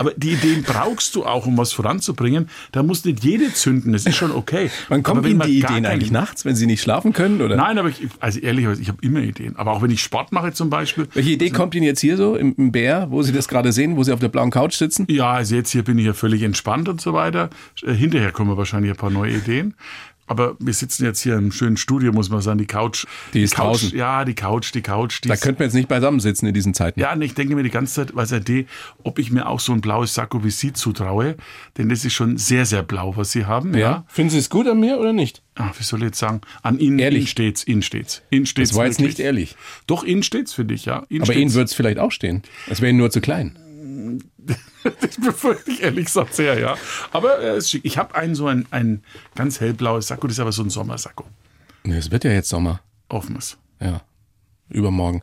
Aber die Ideen brauchst du auch, um was voranzubringen. Da muss nicht jede zünden, das ist schon okay. Wann kommen Ihnen die Ideen eigentlich nachts, wenn Sie nicht schlafen können? Oder? Nein, aber ich, also ehrlich, ich habe immer Ideen. Aber auch wenn ich Sport mache zum Beispiel. Welche Idee kommt Ihnen jetzt hier so im, im Bär, wo Sie das gerade sehen, wo Sie auf der blauen Couch sitzen? Ja, also jetzt hier bin ich ja völlig entspannt und so weiter. Äh, hinterher kommen wahrscheinlich ein paar neue Ideen. Aber wir sitzen jetzt hier im schönen Studio, muss man sagen. Die Couch. Die ist die Couch, draußen. Ja, die Couch, die Couch. Die da könnten wir jetzt nicht beisammen sitzen in diesen Zeiten. Ja, und ich denke mir die ganze Zeit, was er die, ob ich mir auch so ein blaues Sakko wie Sie zutraue. Denn das ist schon sehr, sehr blau, was Sie haben. Ja. ja. Finden Sie es gut an mir oder nicht? Ach, wie soll ich jetzt sagen? An Ihnen, ehrlich. Ihnen steht's, Ihnen steht's. Ihnen steht's. Das war jetzt nicht ehrlich. Doch, Ihnen steht's, finde ich, ja. Ihnen Aber steht's. Ihnen wird es vielleicht auch stehen. Es wäre Ihnen nur zu klein. Das befürchte ich ehrlich gesagt sehr, ja. Aber äh, ich habe einen so ein, ein ganz hellblaues Sakko, das ist aber so ein Sommersakko. Es wird ja jetzt Sommer. Offenes. Ja. Übermorgen.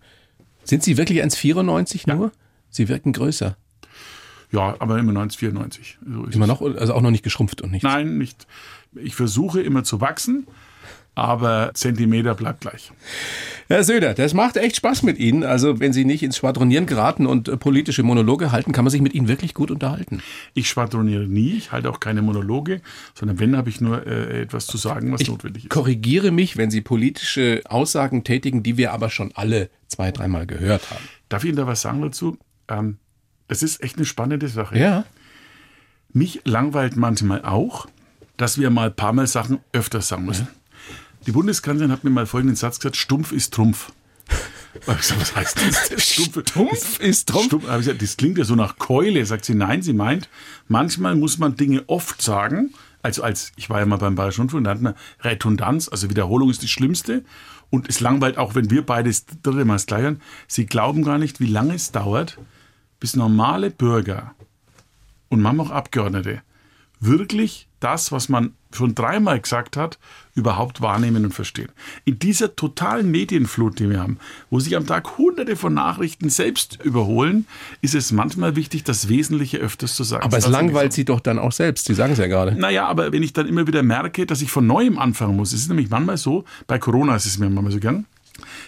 Sind Sie wirklich 1,94 nur? Ja. Sie wirken größer. Ja, aber immer 1,94. So immer noch, also auch noch nicht geschrumpft und nichts. Nein, nicht. Ich versuche immer zu wachsen. Aber Zentimeter bleibt gleich. Herr Söder, das macht echt Spaß mit Ihnen. Also wenn Sie nicht ins Schwadronieren geraten und äh, politische Monologe halten, kann man sich mit Ihnen wirklich gut unterhalten. Ich schwadroniere nie, ich halte auch keine Monologe, sondern wenn, habe ich nur äh, etwas zu sagen, was ich notwendig ist. korrigiere mich, wenn Sie politische Aussagen tätigen, die wir aber schon alle zwei, dreimal gehört haben. Darf ich Ihnen da was sagen dazu? Ähm, das ist echt eine spannende Sache. Ja. Mich langweilt manchmal auch, dass wir mal ein paar Mal Sachen öfters sagen müssen. Die Bundeskanzlerin hat mir mal folgenden Satz gesagt: Stumpf ist Trumpf. Gesagt, was heißt das? Stumpf, Stumpf ist Trumpf? Stumpf, ich gesagt, das klingt ja so nach Keule. Sagt sie, nein, sie meint, manchmal muss man Dinge oft sagen. Also als, ich war ja mal beim Bayerischen Rundfunk, da hat man Redundanz, also Wiederholung ist das Schlimmste. Und es langweilt auch, wenn wir beide das dritte Mal das gleiche hören. Sie glauben gar nicht, wie lange es dauert, bis normale Bürger und manchmal auch Abgeordnete wirklich das, was man schon dreimal gesagt hat, überhaupt wahrnehmen und verstehen. In dieser totalen Medienflut, die wir haben, wo sich am Tag hunderte von Nachrichten selbst überholen, ist es manchmal wichtig, das Wesentliche öfters zu sagen. Aber es langweilt so. Sie doch dann auch selbst. Sie sagen es ja gerade. Naja, aber wenn ich dann immer wieder merke, dass ich von Neuem anfangen muss, es ist nämlich manchmal so, bei Corona ist es mir manchmal so gern.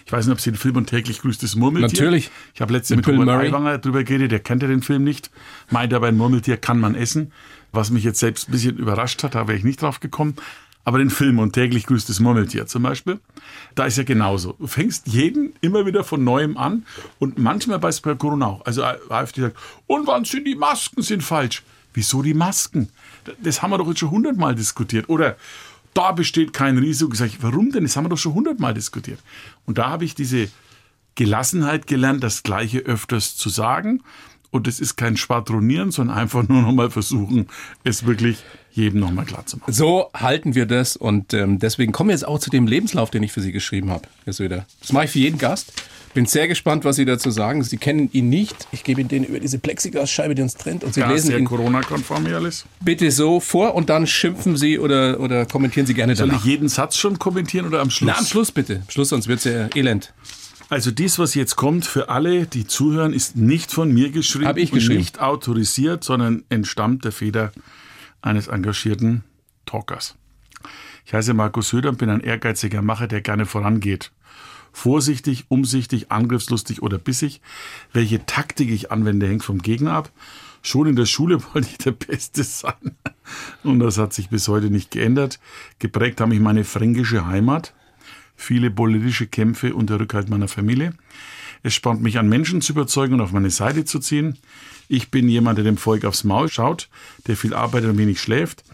Ich weiß nicht, ob Sie den Film und täglich grüßt das Murmeltier. Natürlich. Ich habe letztens Mit mit Robert. Aiwanger drüber geredet, der kennt ja den Film nicht. Meint aber, ein Murmeltier kann man essen. Was mich jetzt selbst ein bisschen überrascht hat, da wäre ich nicht drauf gekommen. Aber den Film und täglich grüßt das Murmeltier zum Beispiel, da ist ja genauso. Du fängst jeden immer wieder von Neuem an und manchmal bei Corona auch. Also AfD sagt, und wann sind die Masken sind falsch? Wieso die Masken? Das haben wir doch jetzt schon hundertmal diskutiert. Oder da besteht kein Risiko. Sag ich, warum denn? Das haben wir doch schon hundertmal diskutiert. Und da habe ich diese Gelassenheit gelernt, das Gleiche öfters zu sagen. Und es ist kein Schwadronieren, sondern einfach nur nochmal versuchen, es wirklich jedem nochmal klar zu machen. So halten wir das und ähm, deswegen kommen wir jetzt auch zu dem Lebenslauf, den ich für Sie geschrieben habe, Herr Söder. Das mache ich für jeden Gast. Bin sehr gespannt, was Sie dazu sagen. Sie kennen ihn nicht. Ich gebe Ihnen den über diese Plexiglasscheibe, die uns trennt, und Sie Ja, lesen sehr ihn Corona-konform hier alles. bitte so vor und dann schimpfen Sie oder, oder kommentieren Sie gerne Soll danach. ich jeden Satz schon kommentieren oder am Schluss? Na, am Schluss bitte. Am Schluss, sonst wird es ja elend. Also dies, was jetzt kommt, für alle, die zuhören, ist nicht von mir geschrieben, Hab ich geschrieben. und nicht autorisiert, sondern entstammt der Feder eines engagierten Talkers. Ich heiße Markus Söder und bin ein ehrgeiziger Macher, der gerne vorangeht. Vorsichtig, umsichtig, angriffslustig oder bissig. Welche Taktik ich anwende, hängt vom Gegner ab. Schon in der Schule wollte ich der Beste sein. Und das hat sich bis heute nicht geändert. Geprägt haben mich meine fränkische Heimat viele politische Kämpfe und der Rückhalt meiner Familie. Es spornt mich an, Menschen zu überzeugen und auf meine Seite zu ziehen. Ich bin jemand, der dem Volk aufs Maul schaut, der viel arbeitet und wenig schläft.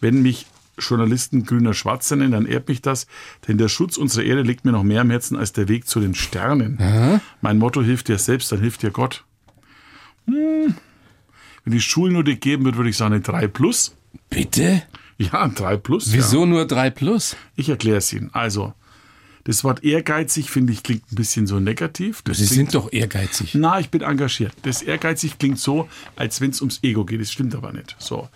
Wenn mich Journalisten grüner Schwarzer nennen, dann ehrt mich das, denn der Schutz unserer Erde liegt mir noch mehr am Herzen als der Weg zu den Sternen. Mein Motto hilft dir selbst, dann hilft dir Gott. Hm. Wenn die Schulnote geben wird, würde ich sagen eine 3 plus. Bitte? Ja, ein 3 plus. Ja. Wieso nur 3 plus? Ich erkläre es Ihnen. Also, das Wort ehrgeizig, finde ich, klingt ein bisschen so negativ. Das Sie klingt, sind doch ehrgeizig. Na, ich bin engagiert. Das ehrgeizig klingt so, als wenn es ums Ego geht. Das stimmt aber nicht. So.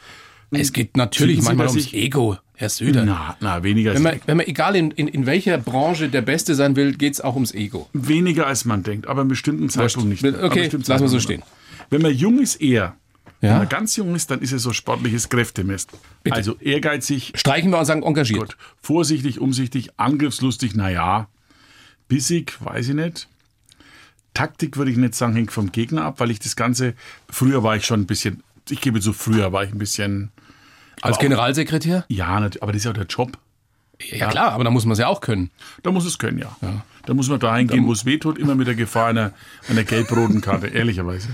Es geht natürlich manchmal ums ich- Ego, Herr Söder. Na, na, weniger Wenn als, man, wenn man egal in, in, in welcher Branche der Beste sein will, geht es auch ums Ego. weniger als man denkt, aber an bestimmten Zeitpunkt nicht. Okay, lassen wir so stehen. Wenn man jung ist, eher. Wenn Ja? man ganz jung ist, dann ist es so sportliches Kräftemessen. Bitte. Also ehrgeizig, Streichen wir und sagen engagiert. gut. Vorsichtig, umsichtig, angriffslustig, naja. Bissig, weiß ich nicht. Taktik würde ich nicht sagen, hängt vom Gegner ab, weil ich das Ganze, früher war ich schon ein bisschen, ich gebe zu, früher war ich ein bisschen, Als auch- Generalsekretär? ja, nat- aber das ist ja auch der Job. Ja, klar, aber da muss man es ja auch können. Da muss es können, ja. Da muss man dahin gehen, wo es weh tut, immer mit der Gefahr einer, einer gelb-roten Karte, ehrlicherweise.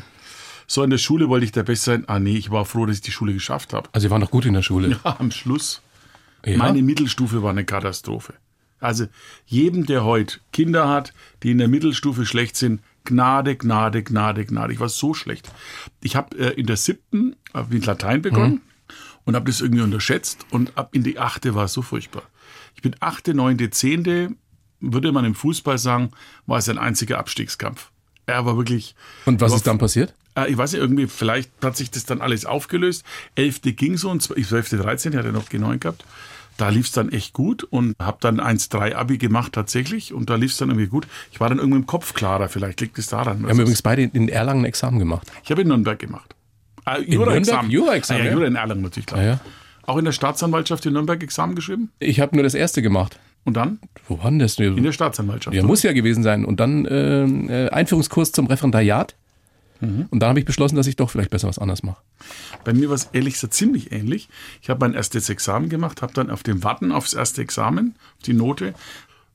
So, in der Schule wollte ich der Beste sein. Ah, nee, ich war froh, dass ich die Schule geschafft habe. Also Sie waren doch gut in der Schule. Ja, am Schluss. Ja. Meine Mittelstufe war eine Katastrophe. Also jedem, der heute Kinder hat, die in der Mittelstufe schlecht sind, Gnade, Gnade, Gnade, Gnade. Ich war so schlecht. Ich habe äh, in der siebten hab mit Latein begonnen und habe das irgendwie unterschätzt und ab in die achte war es so furchtbar. Ich bin achte, neunte, zehnte, würde man im Fußball sagen, war es ein einziger Abstiegskampf. Er war wirklich. Und was ist dann passiert? äh, ich weiß nicht, irgendwie, vielleicht hat sich das dann alles aufgelöst. Elfte ging so und zw- ich 12., 13. hatte noch G9 gehabt. Da lief es dann echt gut und habe dann 1-3 Abi gemacht tatsächlich und da lief es dann irgendwie gut. Ich war dann irgendwie im Kopf klarer, vielleicht liegt es daran. Wir haben übrigens beide in Erlangen ein Examen gemacht. ich habe in Nürnberg gemacht. Äh, Nürnberg? Jura-Examen, Ah, ja, ja. Jura in Erlangen natürlich, klar. Ah, ja. Auch in der Staatsanwaltschaft in Nürnberg Examen geschrieben? Ich habe nur das erste gemacht. Und dann? Wo war denn das? In der Staatsanwaltschaft. Ja, muss ja gewesen sein. Und dann äh, äh, Einführungskurs zum Referendariat. Mhm. Und dann habe ich beschlossen, dass ich doch vielleicht besser was anderes mache. Bei mir war es ehrlich gesagt ziemlich ähnlich. Ich habe mein erstes Examen gemacht, habe dann auf dem Warten aufs erste Examen, die Note,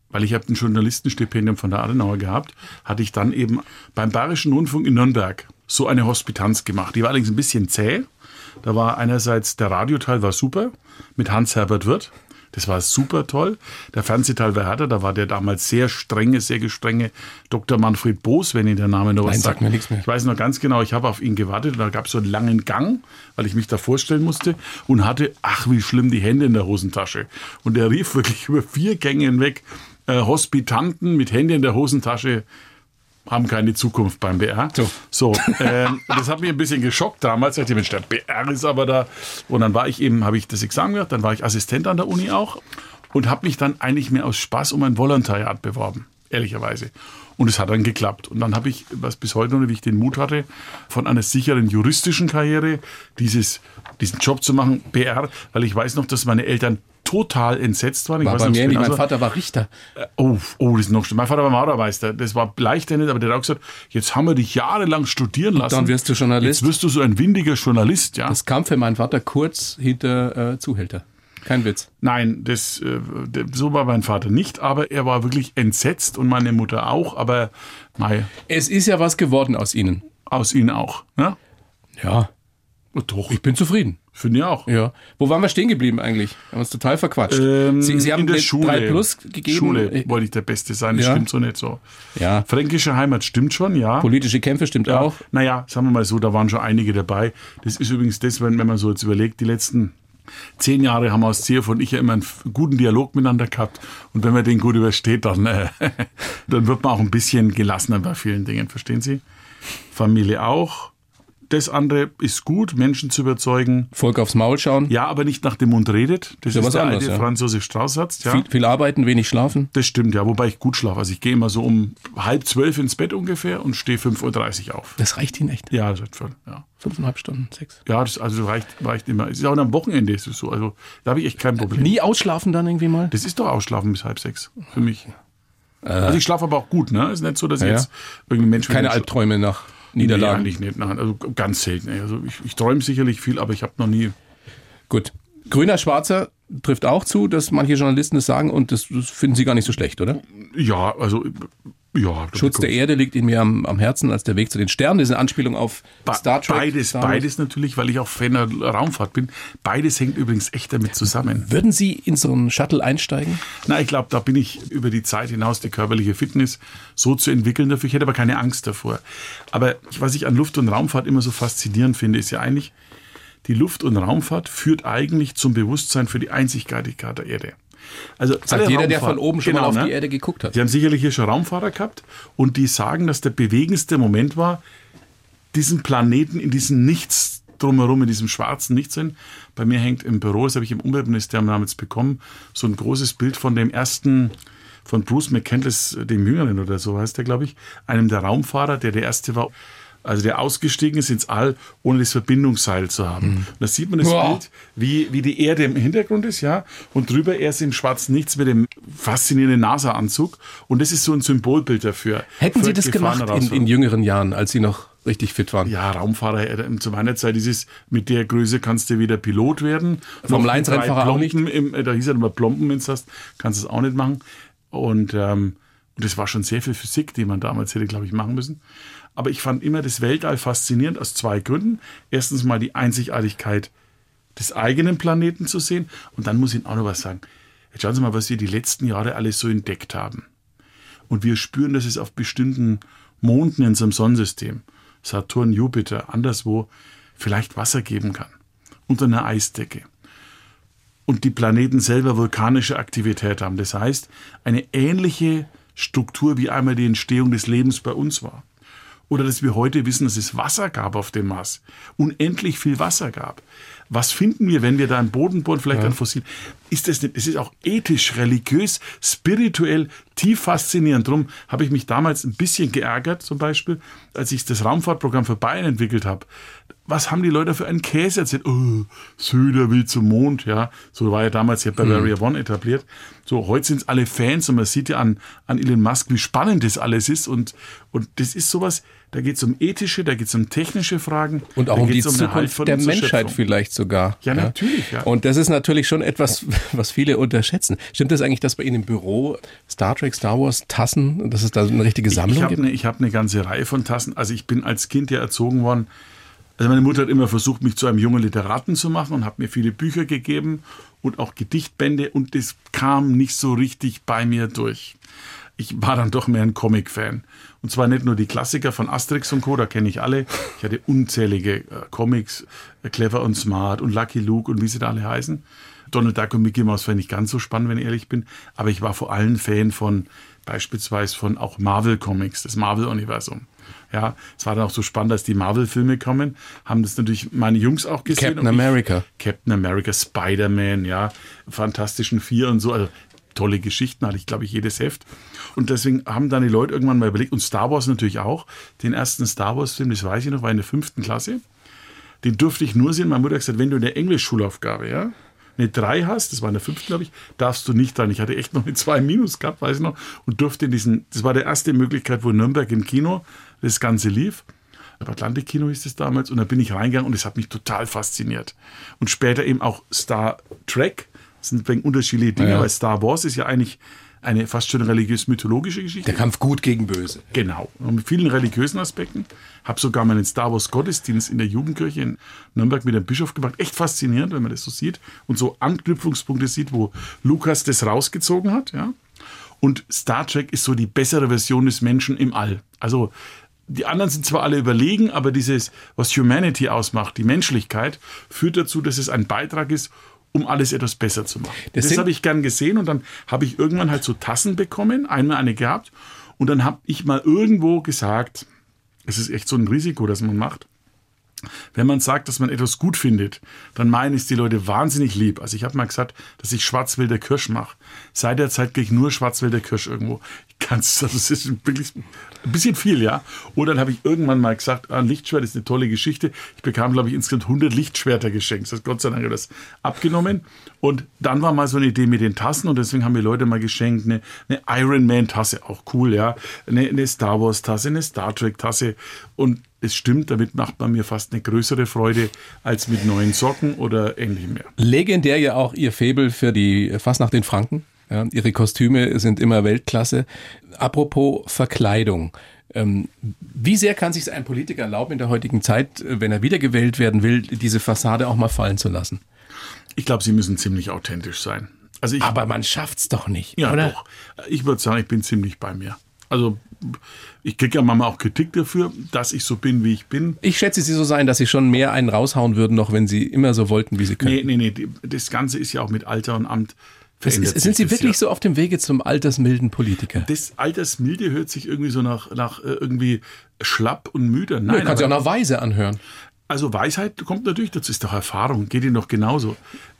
weil ich habe ein Journalistenstipendium von der Adenauer gehabt, hatte ich dann eben beim Bayerischen Rundfunk in Nürnberg so eine Hospitanz gemacht. Die war allerdings ein bisschen zäh. Da war einerseits der Radioteil war super mit Hans-Herbert Wirth. Das war super toll. Der Fernsehteil war härter. Da war der damals sehr strenge, sehr gestrenge Dr. Manfred Boos, wenn Ihnen der Name noch was Nein, sagt sagt. mir nichts mehr. Ich weiß noch ganz genau, ich habe auf ihn gewartet und da gab es so einen langen Gang, weil ich mich da vorstellen musste und hatte, ach wie schlimm, die Hände in der Hosentasche. Und er rief wirklich über vier Gänge hinweg, äh, Hospitanten mit Hände in der Hosentasche haben keine Zukunft beim BR. So. So, ähm, das hat mich ein bisschen geschockt damals. Ich dachte, Mensch, der BR ist aber da. Und dann war ich eben, habe ich das Examen gemacht, dann war ich Assistent an der Uni auch und habe mich dann eigentlich mehr aus Spaß um ein Volontariat beworben, ehrlicherweise. Und es hat dann geklappt. Und dann habe ich, was bis heute noch, ich den Mut hatte, von einer sicheren juristischen Karriere dieses, diesen Job zu machen, BR, weil ich weiß noch, dass meine Eltern total entsetzt waren. Ich War weiß bei mir nicht. Mein genauso- Vater war Richter. Oh, oh, das ist noch schlimm. Mein Vater war Maurermeister. Das war leichter nicht, aber der hat auch gesagt, jetzt haben wir dich jahrelang studieren lassen. dann wirst du Journalist. Jetzt wirst du so ein windiger Journalist, ja. Das kam für meinen Vater kurz hinter äh, Zuhälter. Kein Witz. Nein, das, äh, so war mein Vater nicht, aber er war wirklich entsetzt und meine Mutter auch, aber mei, Es ist ja was geworden aus Ihnen. aus ihnen auch. Ne? Ja, Doch, ich bin zufrieden. finde ich auch. Ja. Wo waren wir stehen geblieben eigentlich? Wir haben uns total verquatscht. Ähm, Sie, Sie haben in der Schule. 3 Plus gegeben. Schule wollte ich der Beste sein, das Ja. stimmt so nicht so. Ja. Fränkische Heimat stimmt schon, ja. Politische Kämpfe stimmt Ja, auch. Naja, sagen wir mal so, da waren schon einige dabei. Das ist übrigens das, wenn, wenn man so jetzt überlegt, die letzten zehn Jahre haben aus CF und ich ja immer einen guten Dialog miteinander gehabt. Und wenn man den gut übersteht, dann, äh, dann wird man auch ein bisschen gelassener bei vielen Dingen, verstehen Sie? Familie auch. Das andere ist gut, Menschen zu überzeugen. Volk aufs Maul schauen. Ja, aber nicht nach dem Mund redet. Das Ja, ist was der anderes, alte ja. Franz Josef Strauß-Satz. Ja. Viel, viel arbeiten, wenig schlafen. Das stimmt, ja, wobei ich gut schlafe. Also ich gehe immer so um halb zwölf ins Bett ungefähr und stehe 5.30 Uhr auf. Das reicht Ihnen echt. Ja, das wird voll, ja. Fünfeinhalb Stunden, sechs. Ja, das also reicht, reicht immer. Es ist auch am Wochenende ist es so. Also da habe ich echt kein Problem. Nie ausschlafen dann irgendwie mal? Das ist doch Ausschlafen bis halb sechs für mich. also ich schlafe aber auch gut, ne? Ist nicht so, dass ich Ja, jetzt irgendwie Mensch Keine Albträume nach Nee, Niederlagen. eigentlich nicht. Nein, also ganz selten. Also ich, ich träume sicherlich viel, aber ich habe noch nie. Gut. Grüner, schwarzer trifft auch zu, dass manche Journalisten das sagen und das, das finden Sie gar nicht so schlecht, oder? Ja, also ja. Schutz der Erde liegt Ihnen mehr am, am Herzen als der Weg zu den Sternen. Das ist eine Anspielung auf Ba- Star Trek. Beides, damals. beides natürlich, weil ich auch Fan der Raumfahrt bin. Beides hängt übrigens echt damit zusammen. Würden Sie in so einen Shuttle einsteigen? Na, ich glaube, da bin ich über die Zeit hinaus, die körperliche Fitness so zu entwickeln dafür. Ich hätte aber keine Angst davor. Aber was ich an Luft- und Raumfahrt immer so faszinierend finde, ist ja eigentlich, die Luft- und Raumfahrt führt eigentlich zum Bewusstsein für die Einzigartigkeit der Erde. Also Sagt jeder, der von oben schon Genau, mal auf ne? die Erde geguckt hat. Sie haben sicherlich hier schon Raumfahrer gehabt und die sagen, dass der bewegendste Moment war, diesen Planeten in diesem Nichts drumherum, in diesem schwarzen Nichts hin. Bei mir hängt im Büro, das habe ich im Umweltministerium damals bekommen, so ein großes Bild von dem ersten, von Bruce McCandless, dem Jüngeren oder so heißt der, glaube ich, einem der Raumfahrer, der der erste war, also der ausgestiegen ist ins All, ohne das Verbindungsseil zu haben. Und da sieht man das Wow. Bild, wie, wie die Erde im Hintergrund ist, ja, und drüber erst im schwarzen Nichts mit dem faszinierenden NASA-Anzug. Und das ist so ein Symbolbild dafür. Hätten Sie das gemacht in, in jüngeren Jahren, als Sie noch richtig fit waren? ja, Raumfahrer, äh, zu meiner Zeit ist es, mit der Größe kannst du weder Pilot werden. Formel noch 1 drei Rennfahrer auch nicht? Im, äh, da hieß er immer Plomben, wenn du hast, kannst du es auch nicht machen. Und, ähm, und das war schon sehr viel Physik, die man damals hätte, glaube ich, machen müssen. Aber ich fand immer das Weltall faszinierend aus zwei Gründen. Erstens mal die Einzigartigkeit des eigenen Planeten zu sehen. Und dann muss ich Ihnen auch noch was sagen. Jetzt schauen Sie mal, was wir die letzten Jahre alles so entdeckt haben. Und wir spüren, dass es auf bestimmten Monden in unserem Sonnensystem, Saturn, Jupiter, anderswo, vielleicht Wasser geben kann. Unter einer Eisdecke. Und die Planeten selber vulkanische Aktivität haben. Das heißt, eine ähnliche Struktur wie einmal die Entstehung des Lebens bei uns war. Oder dass wir heute wissen, dass es Wasser gab auf dem Mars. Unendlich viel Wasser gab. Was finden wir, wenn wir da im Boden bohren, vielleicht ja. ein Fossil? Ist das nicht, es ist auch ethisch, religiös, spirituell, tief faszinierend. Drum habe ich mich damals ein bisschen geärgert, zum Beispiel, als ich das Raumfahrtprogramm für Bayern entwickelt habe was haben die Leute für einen Käse erzählt? Oh, Söder will zum Mond, ja. So war ja damals ja Bavaria mhm. One etabliert. So, heute sind es alle Fans und man sieht ja an, an Elon Musk, wie spannend das alles ist. Und, und das ist sowas, da geht es um ethische, da geht es um technische Fragen. Und auch um die um Zukunft der Menschheit vielleicht sogar. Ja, ja, natürlich. Ja. Und das ist natürlich schon etwas, was viele unterschätzen. Stimmt das eigentlich, dass bei Ihnen im Büro Star Trek, Star Wars, Tassen, dass es da eine richtige Sammlung ich, ich gibt? Ne, ich habe eine ganze Reihe von Tassen. Also ich bin als Kind ja erzogen worden, also meine Mutter hat immer versucht, mich zu einem jungen Literaten zu machen und hat mir viele Bücher gegeben und auch Gedichtbände und das kam nicht so richtig bei mir durch. Ich war dann doch mehr ein Comic-Fan. Und zwar nicht nur die Klassiker von Asterix und Co., da kenne ich alle. Ich hatte unzählige äh, Comics, äh, Clever und Smart und Lucky Luke und wie sie da alle heißen. Donald Duck und Mickey Mouse fand ich ganz so spannend, wenn ich ehrlich bin. Aber ich war vor allem Fan von beispielsweise von auch Marvel Comics, das Marvel-Universum. Ja, es war dann auch so spannend, dass die Marvel-Filme kommen, haben das natürlich meine Jungs auch gesehen. Captain America. Ich, Captain America, Spider-Man, ja, Fantastischen Vier und so, also tolle Geschichten, hatte ich glaube ich jedes Heft. Und deswegen haben dann die Leute irgendwann mal überlegt, und Star Wars natürlich auch, den ersten Star Wars-Film, das weiß ich noch, war in der fünften Klasse. Den durfte ich nur sehen. Meine Mutter hat gesagt, wenn du eine Englisch-Schulaufgabe, ja, eine 3 hast, das war in der fünften, glaube ich, darfst du nicht dran. Ich hatte echt noch eine 2 minus gehabt, weiß ich noch, und durfte in diesen, das war die erste Möglichkeit, wo in Nürnberg im Kino das Ganze lief. Atlantik-Kino hieß es damals, und da bin ich reingegangen und es hat mich total fasziniert. Und später eben auch Star Trek, das sind unterschiedliche Dinge, ja. weil Star Wars ist ja eigentlich eine fast schon religiös-mythologische Geschichte. Der Kampf gut gegen böse. Genau, und mit vielen religiösen Aspekten. Habe sogar meinen Star Wars Gottesdienst in der Jugendkirche in Nürnberg mit dem Bischof gemacht. Echt faszinierend, wenn man das so sieht und so Anknüpfungspunkte sieht, wo Lukas das rausgezogen hat. Ja? Und Star Trek ist so die bessere Version des Menschen im All. Also die anderen sind zwar alle überlegen, aber dieses, was Humanity ausmacht, die Menschlichkeit, führt dazu, dass es ein Beitrag ist, um alles etwas besser zu machen. Das, das habe ich gern gesehen und dann habe ich irgendwann halt so Tassen bekommen, einmal eine gehabt und dann habe ich mal irgendwo gesagt, es ist echt so ein Risiko, das man macht. Wenn man sagt, dass man etwas gut findet, dann meinen es die Leute wahnsinnig lieb. Also ich habe mal gesagt, dass ich Schwarzwälder Kirsch mache. Seit der Zeit kriege ich nur Schwarzwälder Kirsch irgendwo. Ich kann's, das ist wirklich ein bisschen viel, ja. Oder dann habe ich irgendwann mal gesagt, ah, ein Lichtschwert ist eine tolle Geschichte. Ich bekam, glaube ich, insgesamt 100 Lichtschwerter geschenkt. Das heißt, Gott sei Dank das abgenommen. Und dann war mal so eine Idee mit den Tassen und deswegen haben mir Leute mal geschenkt eine, eine Iron Man Tasse, auch cool, ja. Eine, eine Star Wars Tasse, eine Star Trek Tasse und es stimmt, damit macht man mir fast eine größere Freude als mit neuen Socken oder ähnlichem mehr. Legendär ja auch Ihr Febel für die Fastnacht in Franken. Ja, ihre Kostüme sind immer Weltklasse. Apropos Verkleidung. Ähm, wie sehr kann sich ein Politiker erlauben in der heutigen Zeit, wenn er wiedergewählt werden will, diese Fassade auch mal fallen zu lassen? Ich glaube, sie müssen ziemlich authentisch sein. Also ich, Aber man schafft's doch nicht, ja, oder? Doch. Ich würde sagen, ich bin ziemlich bei mir. Also ich kriege ja manchmal auch Kritik dafür, dass ich so bin, wie ich bin. Ich schätze Sie so sein, dass Sie schon mehr einen raushauen würden, noch wenn Sie immer so wollten, wie Sie können. Nee, nee, nee. Das Ganze ist ja auch mit Alter und Amt. Ist, sind Sie wirklich ja. so auf dem Wege zum altersmilden Politiker? Das Altersmilde hört sich irgendwie so nach, nach äh, irgendwie schlapp und müde. Nein, ja, kann sich auch nach Weise anhören. Also Weisheit kommt natürlich dazu, ist doch Erfahrung, geht Ihnen doch genauso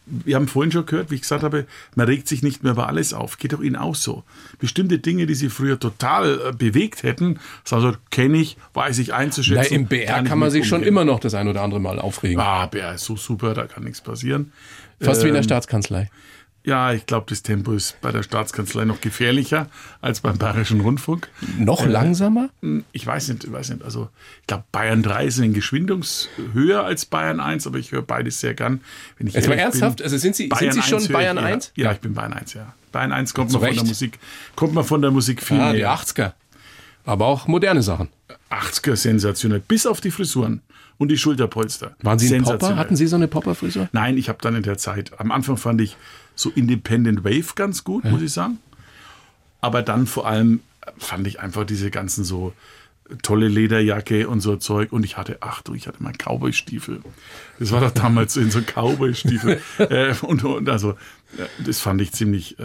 wir haben vorhin schon gehört, wie ich gesagt habe, man regt sich nicht mehr über alles auf. Geht doch Ihnen auch so. Bestimmte Dinge, die Sie früher total äh, bewegt hätten, also kenne ich, weiß ich einzuschätzen. Na, Im BR kann, kann man sich umgehen. schon immer noch das ein oder andere Mal aufregen. Ah, BR ist so super, da kann nichts passieren. Fast ähm, wie in der ähm, Staatskanzlei. Ja, ich glaube, das Tempo ist bei der Staatskanzlei noch gefährlicher als beim Bayerischen Rundfunk. Noch äh, langsamer? Ich weiß nicht, ich weiß nicht. Also, ich glaube, Bayern 3 ist in Geschwindungs höher als Bayern 1, aber ich höre beides sehr gern. Wenn ich Jetzt mal ernsthaft? Bin, also sind Sie, sind Sie schon Bayern ich, 1? Ja, ja, ich bin Bayern 1, ja. Bayern 1 kommt man von der Musik, kommt man von der Musik viel ah, mehr. Die 80er. Aber auch moderne Sachen. 80er sensationell, bis auf die Frisuren und die Schulterpolster. Waren Sie ein Popper? Hatten Sie so eine Popper-Frisur? Nein, ich habe dann in der Zeit, am Anfang fand ich so Independent Wave ganz gut, ja. muss ich sagen. Aber dann vor allem fand ich einfach diese ganzen so tolle Lederjacke und so Zeug. Und ich hatte, ach du, ich hatte mal Cowboy-Stiefel. Das war doch damals so in so Cowboy-Stiefel. äh, und, und also, das fand ich ziemlich. Äh,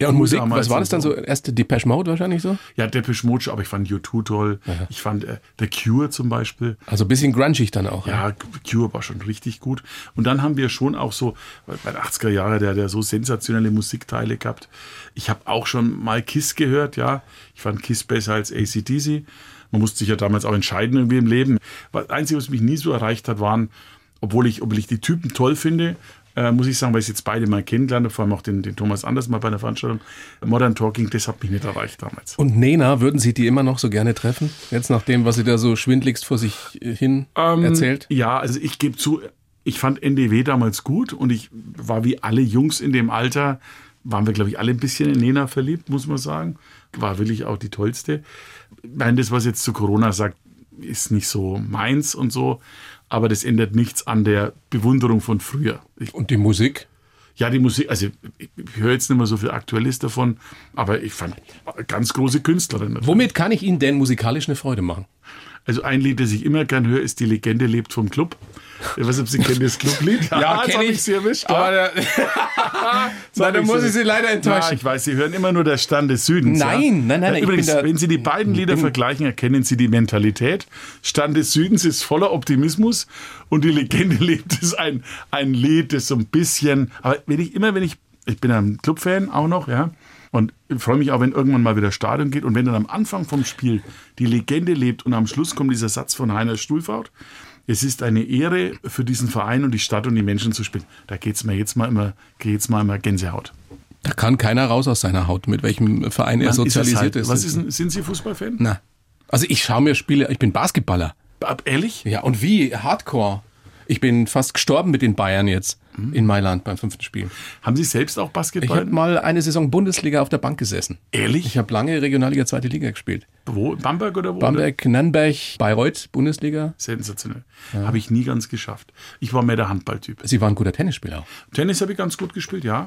ja, und Musik, was war das dann so? Erste Depeche Mode wahrscheinlich so? Ja, Depeche Mode, aber ich fand U2 toll. Ich fand äh, The Cure zum Beispiel. Also ein bisschen grungig dann auch. Ja, Cure war schon richtig gut. Und dann haben wir schon auch so, bei den 80er Jahren, der, der so sensationelle Musikteile gehabt. Ich habe auch schon mal Kiss gehört, ja. Ich fand Kiss besser als ACDC. Man musste sich ja damals auch entscheiden irgendwie im Leben. Das Einzige, was mich nie so erreicht hat, waren, obwohl ich, obwohl ich die Typen toll finde, äh, muss ich sagen, weil ich jetzt beide mal kennengelernt habe, vor allem auch den, den Thomas Anders mal bei einer Veranstaltung. Modern Talking, das hat mich nicht erreicht damals. Und Nena, würden Sie die immer noch so gerne treffen? Jetzt nach dem, was sie da so schwindligst vor sich hin Ähm, erzählt? Ja, also ich gebe zu, ich fand NDW damals gut und ich war wie alle Jungs in dem Alter, waren wir, glaube ich, alle ein bisschen in Nena verliebt, muss man sagen. War wirklich auch die tollste. Ich meine, das, was jetzt zu Corona sagt, ist nicht so meins und so, aber das ändert nichts an der Bewunderung von früher. Ich, Und die Musik? ja, die Musik, also ich, ich höre jetzt nicht mehr so viel Aktuelles davon, aber ich fand ganz große Künstlerin. natürlich. Womit kann ich Ihnen denn musikalisch eine Freude machen? Also ein Lied, das ich immer gern höre, ist Die Legende lebt vom Club. Ich weiß nicht, ob Sie kennen das Clublied. jetzt kenn hab ich. Sie erwischt. Aber da, Nein, da muss ich Sie leider Ja, enttäuschen. ich weiß, Sie hören immer nur der Stand des Südens. Nein, ja? nein, nein, Ja, ich Übrigens, wenn Sie die beiden Lieder vergleichen, erkennen Sie die Mentalität. Stand des Südens ist voller Optimismus und die Legende lebt ist ein, ein Lied, das so ein bisschen, aber wenn ich immer, wenn ich, ich bin ein Clubfan auch noch, ja, und ich freue mich auch, wenn irgendwann mal wieder Stadion geht und wenn dann am Anfang vom Spiel die Legende lebt und am Schluss kommt dieser Satz von Heiner Stuhlfaut, es ist eine Ehre für diesen Verein und die Stadt und die Menschen zu spielen. Da geht's mir jetzt mal immer, geht's mal immer Gänsehaut. Da kann keiner raus aus seiner Haut, mit welchem Verein er ist es sozialisiert halt, ist. Was ist, denn- sind Sie Fußballfan? Na. Also ich schaue mir Spiele, ich bin Basketballer. Ab, ehrlich? Ja, und wie hardcore. Ich bin fast gestorben mit den Bayern jetzt in Mailand beim fünften Spiel. Haben Sie selbst auch Ich Basketball? habe mal eine Saison Bundesliga auf der Bank gesessen. ehrlich? Ich habe lange Regionalliga zweite Liga gespielt. wo? Bamberg oder wo? Bamberg, Nürnberg, Bayreuth, Bundesliga. Sensationell. Habe ich nie ganz geschafft. Ich war mehr der Handballtyp. Sie waren ein guter Tennisspieler. Tennis habe ich ganz gut gespielt, ja.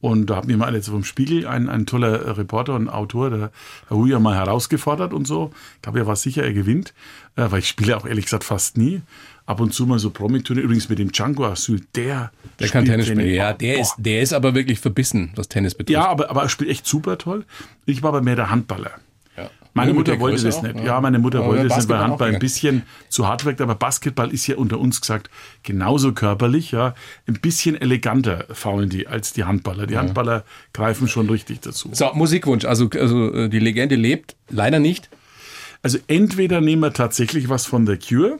Und da hat mir mal jetzt vom Spiegel ein, ein toller Reporter und Autor, der Herr Huja, mal herausgefordert und so. Ich glaube, er war sicher, er gewinnt, äh, weil ich spiele auch ehrlich gesagt fast nie. Ab und zu mal so Promiturnier, übrigens mit dem Django Asyl, der, Der kann Tennis spielen. Ja, der boah. ist, der ist aber wirklich verbissen, was Tennis betrifft. Ja, aber, aber er spielt echt super toll. Ich war aber mehr der Handballer. Ja. Meine Mutter wollte Größe das auch, nicht. ja. Ja, meine Mutter Aber wollte das nicht, weil Handball ein bisschen zu hart wirkt. Aber Basketball ist ja unter uns gesagt genauso körperlich, ja. Ein bisschen eleganter faulen die als die Handballer. Die Handballer greifen schon richtig dazu. So, Musikwunsch. Also, also äh, die Legende lebt. Leider nicht. Also entweder nehmen wir tatsächlich was von The Cure.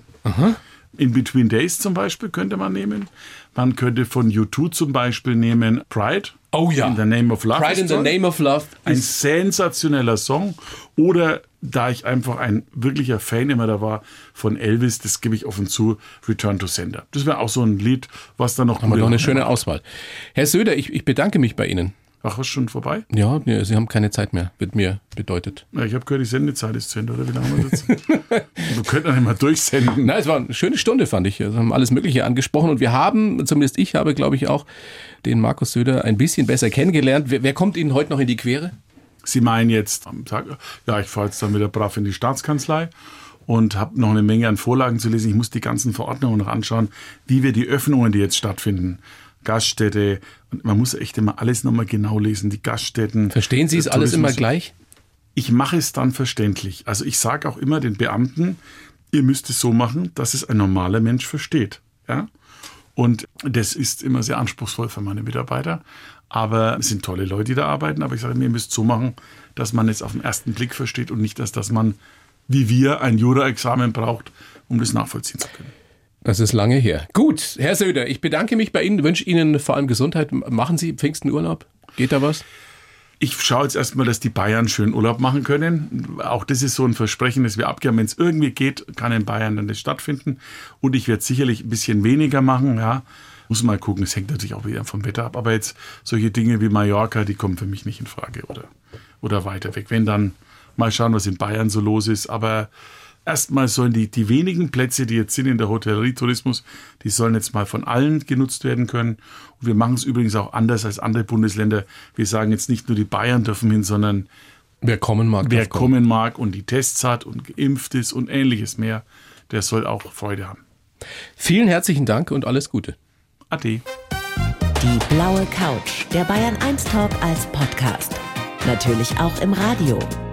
In Between Days zum Beispiel könnte man nehmen. Man könnte von U2 zum Beispiel nehmen Pride. Oh ja. In the Name of Love. Pride in the. Name of Love. ein sensationeller Song. Oder da ich einfach ein wirklicher Fan immer da war von Elvis, das gebe ich offen zu, Return to Sender. Das wäre auch so ein Lied, was da noch haben wir noch eine schöne. Auswahl. Herr Söder, ich, ich bedanke mich bei Ihnen. Ach, was schon vorbei? Ja, nee, Sie haben keine Zeit mehr, wird mir bedeutet. Ja, ich habe gehört, die Sendezeit ist zu Ende, oder wie lange haben wir jetzt? wir könnten dann immer durchsenden. Na, es war eine schöne Stunde, fand ich. Wir haben alles Mögliche angesprochen und wir haben, zumindest ich habe, glaube ich, auch den Markus Söder ein bisschen besser kennengelernt. Wer, wer kommt Ihnen heute noch in die Quere? Sie meinen jetzt am Tag, ja, ich fahre jetzt dann wieder brav in die Staatskanzlei und habe noch eine Menge an Vorlagen zu lesen. Ich muss die ganzen Verordnungen noch anschauen, wie wir die Öffnungen, die jetzt stattfinden, Gaststätte, und man muss echt immer alles nochmal genau lesen, die Gaststätten. Verstehen Sie es alles immer gleich? Ich mache es dann verständlich. Also ich sage auch immer den Beamten, ihr müsst es so machen, dass es ein normaler Mensch versteht. Ja? Und das ist immer sehr anspruchsvoll für meine Mitarbeiter. Aber es sind tolle Leute, die da arbeiten. Aber ich sage, mir, ihr müsst so machen, dass man es auf den ersten Blick versteht und nicht, dass, dass man, wie wir, ein Jura-Examen braucht, um das nachvollziehen zu können. Das ist lange her. Gut, Herr Söder, ich bedanke mich bei Ihnen, wünsche Ihnen vor allem Gesundheit. Machen Sie Pfingstenurlaub? Geht da was? Ich schaue jetzt erstmal, dass die Bayern schön Urlaub machen können. Auch das ist so ein Versprechen, das wir abgeben. Wenn es irgendwie geht, kann in Bayern dann das stattfinden. Und ich werde sicherlich ein bisschen weniger machen, ja. Muss mal gucken, es hängt natürlich auch wieder vom Wetter ab. Aber jetzt solche Dinge wie Mallorca, die kommen für mich nicht in Frage oder, oder weiter weg. Wenn dann mal schauen, was in Bayern so los ist. Aber erstmal sollen die, die wenigen Plätze, die jetzt sind in der Hotellerie, Tourismus, die sollen jetzt mal von allen genutzt werden können. Und wir machen es übrigens auch anders als andere Bundesländer. Wir sagen jetzt nicht nur die Bayern dürfen hin, sondern Wer kommen mag, Wer kommen mag und die Tests hat und geimpft ist und ähnliches mehr, der soll auch Freude haben. Vielen herzlichen Dank und alles Gute. Ade. Die blaue Couch, der Bayern 1 Talk als Podcast. Natürlich auch im Radio.